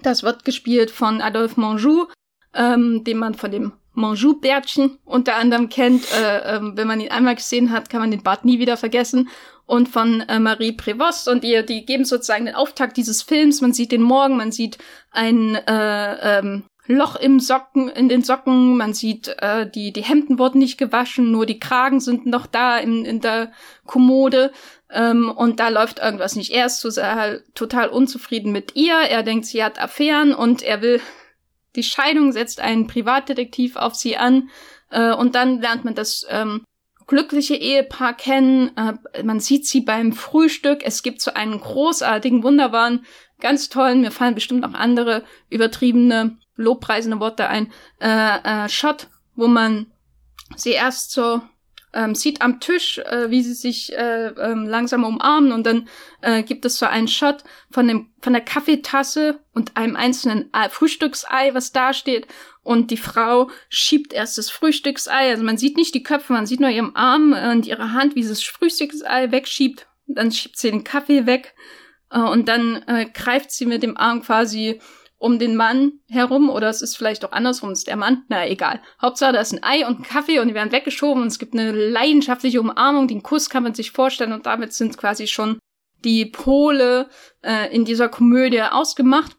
das wird gespielt von Adolphe Monjou, ähm, den man von dem Monjou-Bärtchen unter anderem kennt. Äh, äh, wenn man ihn einmal gesehen hat, kann man den Bart nie wieder vergessen. Und von äh, Marie Prévost. Und die, die geben sozusagen den Auftakt dieses Films. Man sieht den Morgen, man sieht ein äh, ähm, Loch im Socken, in den Socken, man sieht, äh, die, die Hemden wurden nicht gewaschen, nur die Kragen sind noch da in, in der Kommode. Ähm, und da läuft irgendwas nicht. Er ist total, total unzufrieden mit ihr. Er denkt, sie hat Affären und er will die Scheidung, setzt einen Privatdetektiv auf sie an. Äh, und dann lernt man das ähm, glückliche Ehepaar kennen. Äh, man sieht sie beim Frühstück. Es gibt so einen großartigen, wunderbaren, ganz tollen, mir fallen bestimmt noch andere übertriebene, lobpreisende Worte ein, äh, äh, Shot, wo man sie erst so ähm, sieht am Tisch, äh, wie sie sich äh, ähm, langsam umarmen und dann äh, gibt es so einen Shot von dem von der Kaffeetasse und einem einzelnen äh, Frühstücksei, was da steht. Und die Frau schiebt erst das Frühstücksei, also man sieht nicht die Köpfe, man sieht nur ihren Arm und ihre Hand, wie sie das Frühstücksei wegschiebt, dann schiebt sie den Kaffee weg äh, und dann äh, greift sie mit dem Arm quasi um den Mann herum oder es ist vielleicht auch andersrum, ist der Mann, na egal. Hauptsache, da ist ein Ei und ein Kaffee und die werden weggeschoben und es gibt eine leidenschaftliche Umarmung, den Kuss kann man sich vorstellen und damit sind quasi schon die Pole äh, in dieser Komödie ausgemacht.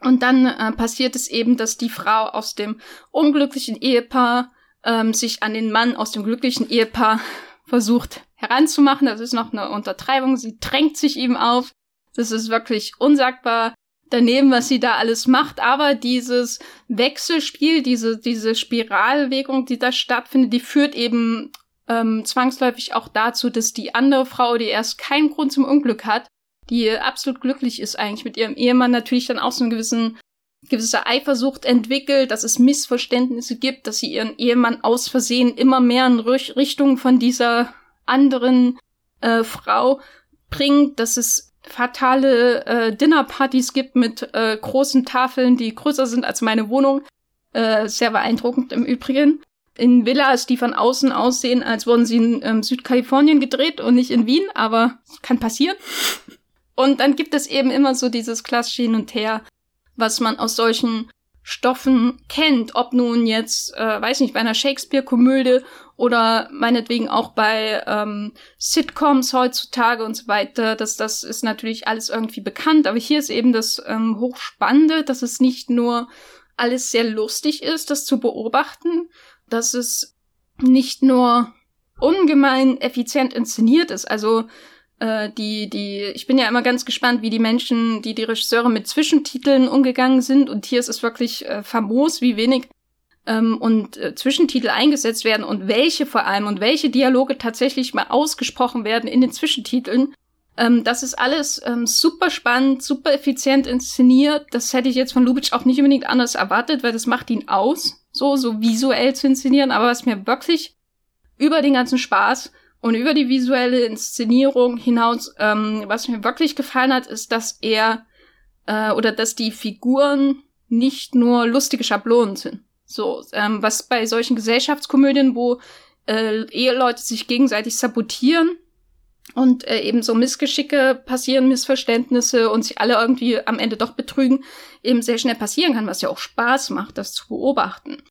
Und dann äh, passiert es eben, dass die Frau aus dem unglücklichen Ehepaar ähm, sich an den Mann aus dem glücklichen Ehepaar versucht heranzumachen. Das ist noch eine Untertreibung. Sie drängt sich ihm auf. Das ist wirklich unsagbar daneben, was sie da alles macht. Aber dieses Wechselspiel, diese, diese Spiralbewegung, die da stattfindet, die führt eben ähm, zwangsläufig auch dazu, dass die andere Frau, die erst keinen Grund zum Unglück hat, die absolut glücklich ist eigentlich mit ihrem Ehemann, natürlich dann auch so einen gewissen gewisse Eifersucht entwickelt, dass es Missverständnisse gibt, dass sie ihren Ehemann aus Versehen immer mehr in Richtung von dieser anderen äh, Frau bringt, dass es fatale äh, Dinnerpartys gibt mit äh, großen Tafeln, die größer sind als meine Wohnung. Äh, sehr beeindruckend im Übrigen. In Villas, die von außen aussehen, als wurden sie in ähm, Südkalifornien gedreht und nicht in Wien, aber kann passieren. Und dann gibt es eben immer so dieses klassische Hin und Her, was man aus solchen Stoffen kennt, ob nun jetzt, äh, weiß nicht, bei einer Shakespeare-Komödie oder meinetwegen auch bei ähm, Sitcoms heutzutage und so weiter. Das, das ist natürlich alles irgendwie bekannt, aber hier ist eben das ähm, Hochspannende, dass es nicht nur alles sehr lustig ist, das zu beobachten, dass es nicht nur ungemein effizient inszeniert ist. Also äh, die, die, ich bin ja immer ganz gespannt, wie die Menschen, die die Regisseure mit Zwischentiteln umgegangen sind. Und hier ist es wirklich äh, famos, wie wenig ähm, und äh, Zwischentitel eingesetzt werden und welche vor allem und welche Dialoge tatsächlich mal ausgesprochen werden in den Zwischentiteln. Ähm, das ist alles ähm, super spannend, super effizient inszeniert. Das hätte ich jetzt von Lubitsch auch nicht unbedingt anders erwartet, weil das macht ihn aus, so, so visuell zu inszenieren. Aber was mir wirklich über den ganzen Spaß und über die visuelle Inszenierung hinaus, ähm, was mir wirklich gefallen hat, ist, dass er äh, oder dass die Figuren nicht nur lustige Schablonen sind. So, ähm, was bei solchen Gesellschaftskomödien, wo äh, Eheleute sich gegenseitig sabotieren und äh, eben so Missgeschicke passieren, Missverständnisse und sich alle irgendwie am Ende doch betrügen, eben sehr schnell passieren kann, was ja auch Spaß macht, das zu beobachten.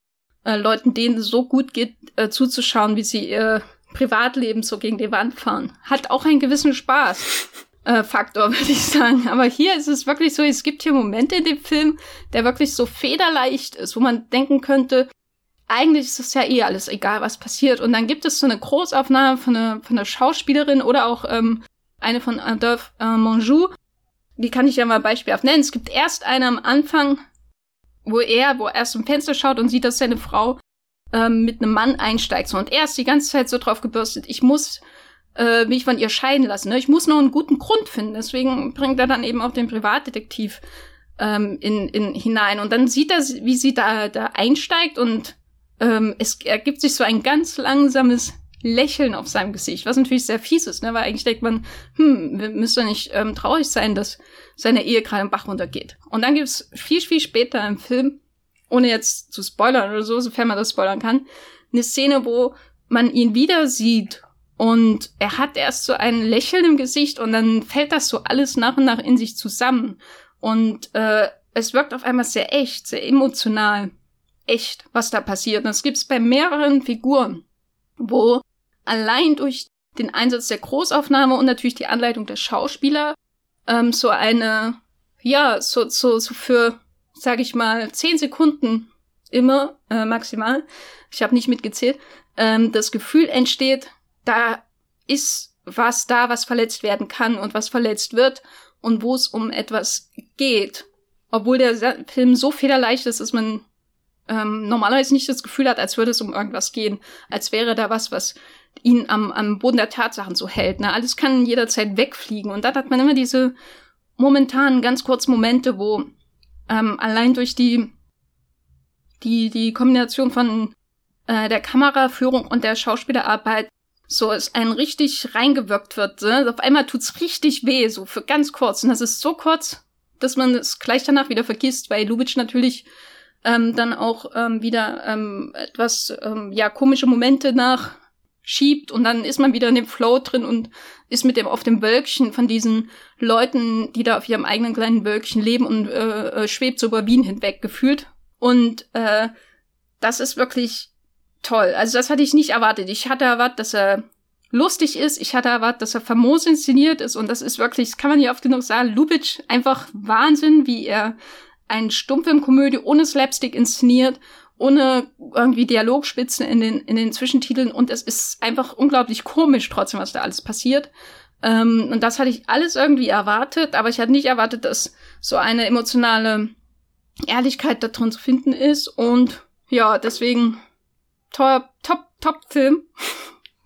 Äh, Leuten, denen es so gut geht, äh, zuzuschauen, wie sie ihr Privatleben so gegen die Wand fahren. Hat auch einen gewissen Spaß. Äh, Faktor, würde ich sagen. Aber hier ist es wirklich so, es gibt hier Momente in dem Film, der wirklich so federleicht ist, wo man denken könnte, eigentlich ist es ja eh alles egal, was passiert. Und dann gibt es so eine Großaufnahme von einer, von einer Schauspielerin oder auch ähm, eine von Adolphe äh, Monjou. Die kann ich ja mal beispielhaft nennen. Es gibt erst eine am Anfang, wo er, wo er erst im Fenster schaut und sieht, dass seine Frau ähm, mit einem Mann einsteigt. So, und er ist die ganze Zeit so drauf gebürstet, ich muss äh, mich von ihr scheiden lassen. Ne? Ich muss noch einen guten Grund finden. Deswegen bringt er dann eben auch den Privatdetektiv ähm, in, in, hinein. Und dann sieht er, wie sie da, da einsteigt und ähm, es ergibt sich so ein ganz langsames Lächeln auf seinem Gesicht, was natürlich sehr fies ist, ne? weil eigentlich denkt man, hm, müssen nicht ähm, traurig sein, dass seine Ehe gerade im Bach runtergeht. Und dann gibt es viel, viel später im Film ohne jetzt zu spoilern oder so, sofern man das spoilern kann, eine Szene, wo man ihn wieder sieht und er hat erst so ein Lächeln im Gesicht und dann fällt das so alles nach und nach in sich zusammen. Und äh, es wirkt auf einmal sehr echt, sehr emotional. Echt, was da passiert. Und das gibt's bei mehreren Figuren, wo allein durch den Einsatz der Großaufnahme und natürlich die Anleitung der Schauspieler ähm, so eine, ja, so, so, so für sage ich mal, zehn Sekunden immer äh, maximal, ich habe nicht mitgezählt, ähm, das Gefühl entsteht, da ist was da, was verletzt werden kann und was verletzt wird und wo es um etwas geht. Obwohl der Film so federleicht ist, dass man ähm, normalerweise nicht das Gefühl hat, als würde es um irgendwas gehen, als wäre da was, was ihn am, am Boden der Tatsachen so hält. Ne? Alles kann jederzeit wegfliegen. Und dann hat man immer diese momentanen, ganz kurzen Momente, wo ähm, allein durch die, die, die Kombination von äh, der Kameraführung und der Schauspielerarbeit so es einen richtig reingewirkt wird. Ne? Auf einmal tut's richtig weh, so für ganz kurz. Und das ist so kurz, dass man es gleich danach wieder vergisst, weil Lubitsch natürlich ähm, dann auch ähm, wieder ähm, etwas ähm, ja komische Momente nach schiebt und dann ist man wieder in dem Flow drin und ist mit dem auf dem Wölkchen von diesen Leuten, die da auf ihrem eigenen kleinen Wölkchen leben und äh, äh, schwebt so über Wien hinweg gefühlt. Und äh, das ist wirklich toll. Also das hatte ich nicht erwartet. Ich hatte erwartet, dass er lustig ist. Ich hatte erwartet, dass er famos inszeniert ist und das ist wirklich, das kann man nicht oft genug sagen, Lubitsch einfach Wahnsinn, wie er einen Stummfilmkomödie ohne Slapstick inszeniert, ohne irgendwie Dialogspitzen in den, in den Zwischentiteln und es ist einfach unglaublich komisch trotzdem, was da alles passiert. Ähm, und das hatte ich alles irgendwie erwartet, aber ich hatte nicht erwartet, dass so eine emotionale Ehrlichkeit da drin zu finden ist und ja, deswegen top, top, top Film.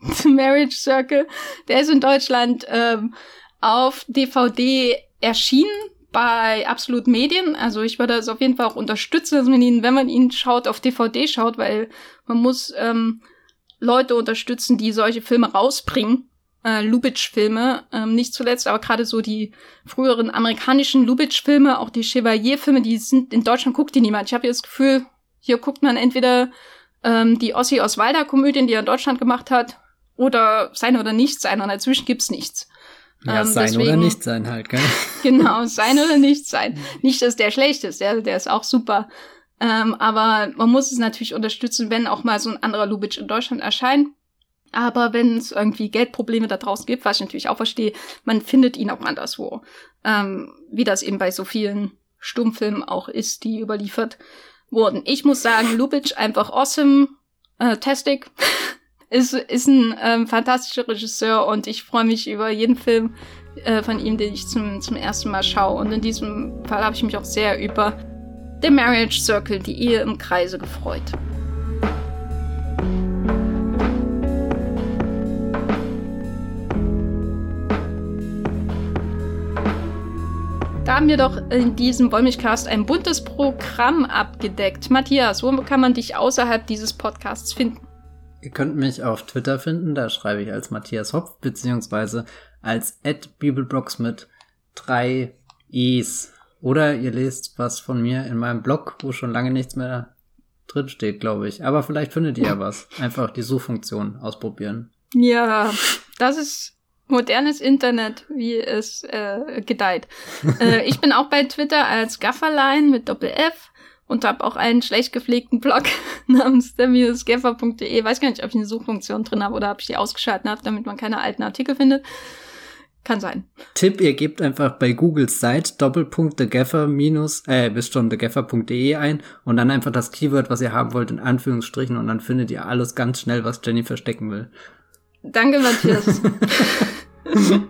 Marriage Circle. Der ist in Deutschland ähm, auf DVD erschienen bei Absolut Medien. Also ich würde das auf jeden Fall auch unterstützen, dass man ihn, wenn man ihn schaut, auf DVD schaut, weil man muss ähm, Leute unterstützen, die solche Filme rausbringen. Äh, Lubitsch-Filme, ähm, nicht zuletzt, aber gerade so die früheren amerikanischen Lubitsch-Filme, auch die Chevalier-Filme, die sind in Deutschland guckt die niemand. Ich habe das Gefühl, hier guckt man entweder ähm, die Ossi Oswalder-Komödien, die er in Deutschland gemacht hat, oder sein oder nicht sein. Und dazwischen gibt's nichts. Ja, ähm, sein deswegen, oder nicht sein halt, gell? genau, sein oder nicht sein. Nicht, dass der schlecht ist, der, der ist auch super. Ähm, aber man muss es natürlich unterstützen, wenn auch mal so ein anderer Lubitsch in Deutschland erscheint. Aber wenn es irgendwie Geldprobleme da draußen gibt, was ich natürlich auch verstehe, man findet ihn auch anderswo. Ähm, wie das eben bei so vielen Stummfilmen auch ist, die überliefert wurden. Ich muss sagen, Lubitsch einfach awesome, äh, tastic. ist, ist ein ähm, fantastischer Regisseur und ich freue mich über jeden Film äh, von ihm, den ich zum, zum ersten Mal schaue. Und in diesem Fall habe ich mich auch sehr über The Marriage Circle, die Ehe im Kreise, gefreut. Da haben wir doch in diesem Wollmilchcast ein buntes Programm abgedeckt. Matthias, wo kann man dich außerhalb dieses Podcasts finden? Ihr könnt mich auf Twitter finden, da schreibe ich als Matthias Hopf, beziehungsweise als Bibelbrox mit drei E's. Oder ihr lest was von mir in meinem Blog, wo schon lange nichts mehr drin steht, glaube ich. Aber vielleicht findet ihr ja was. Einfach die Suchfunktion ausprobieren. Ja, das ist modernes Internet, wie es äh, gedeiht. äh, ich bin auch bei Twitter als Gafferlein mit Doppel-F und habe auch einen schlecht gepflegten Blog namens der-geffer.de. Weiß gar nicht, ob ich eine Suchfunktion drin habe oder ob ich die ausgeschaltet habe, damit man keine alten Artikel findet. Kann sein. Tipp, ihr gebt einfach bei Googles Seite Doppelpunkt thegaffer minus, äh, bis schon thegaffer.de ein und dann einfach das Keyword, was ihr haben wollt, in Anführungsstrichen und dann findet ihr alles ganz schnell, was Jenny verstecken will. Danke, Matthias.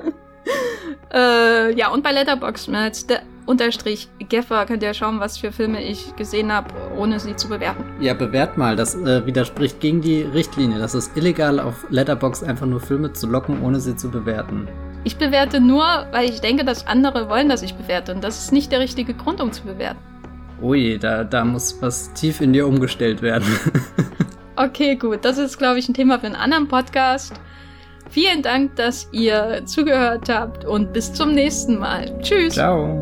äh, ja, und bei Letterboxd, als der unterstrich Geffer könnt ihr schauen, was für Filme ich gesehen habe, ohne sie zu bewerten. Ja, bewert mal. Das äh, widerspricht gegen die Richtlinie. Das ist illegal, auf Letterbox einfach nur Filme zu locken, ohne sie zu bewerten. Ich bewerte nur, weil ich denke, dass andere wollen, dass ich bewerte. Und das ist nicht der richtige Grund, um zu bewerten. Ui, da, da muss was tief in dir umgestellt werden. okay, gut. Das ist, glaube ich, ein Thema für einen anderen Podcast. Vielen Dank, dass ihr zugehört habt und bis zum nächsten Mal. Tschüss. Ciao.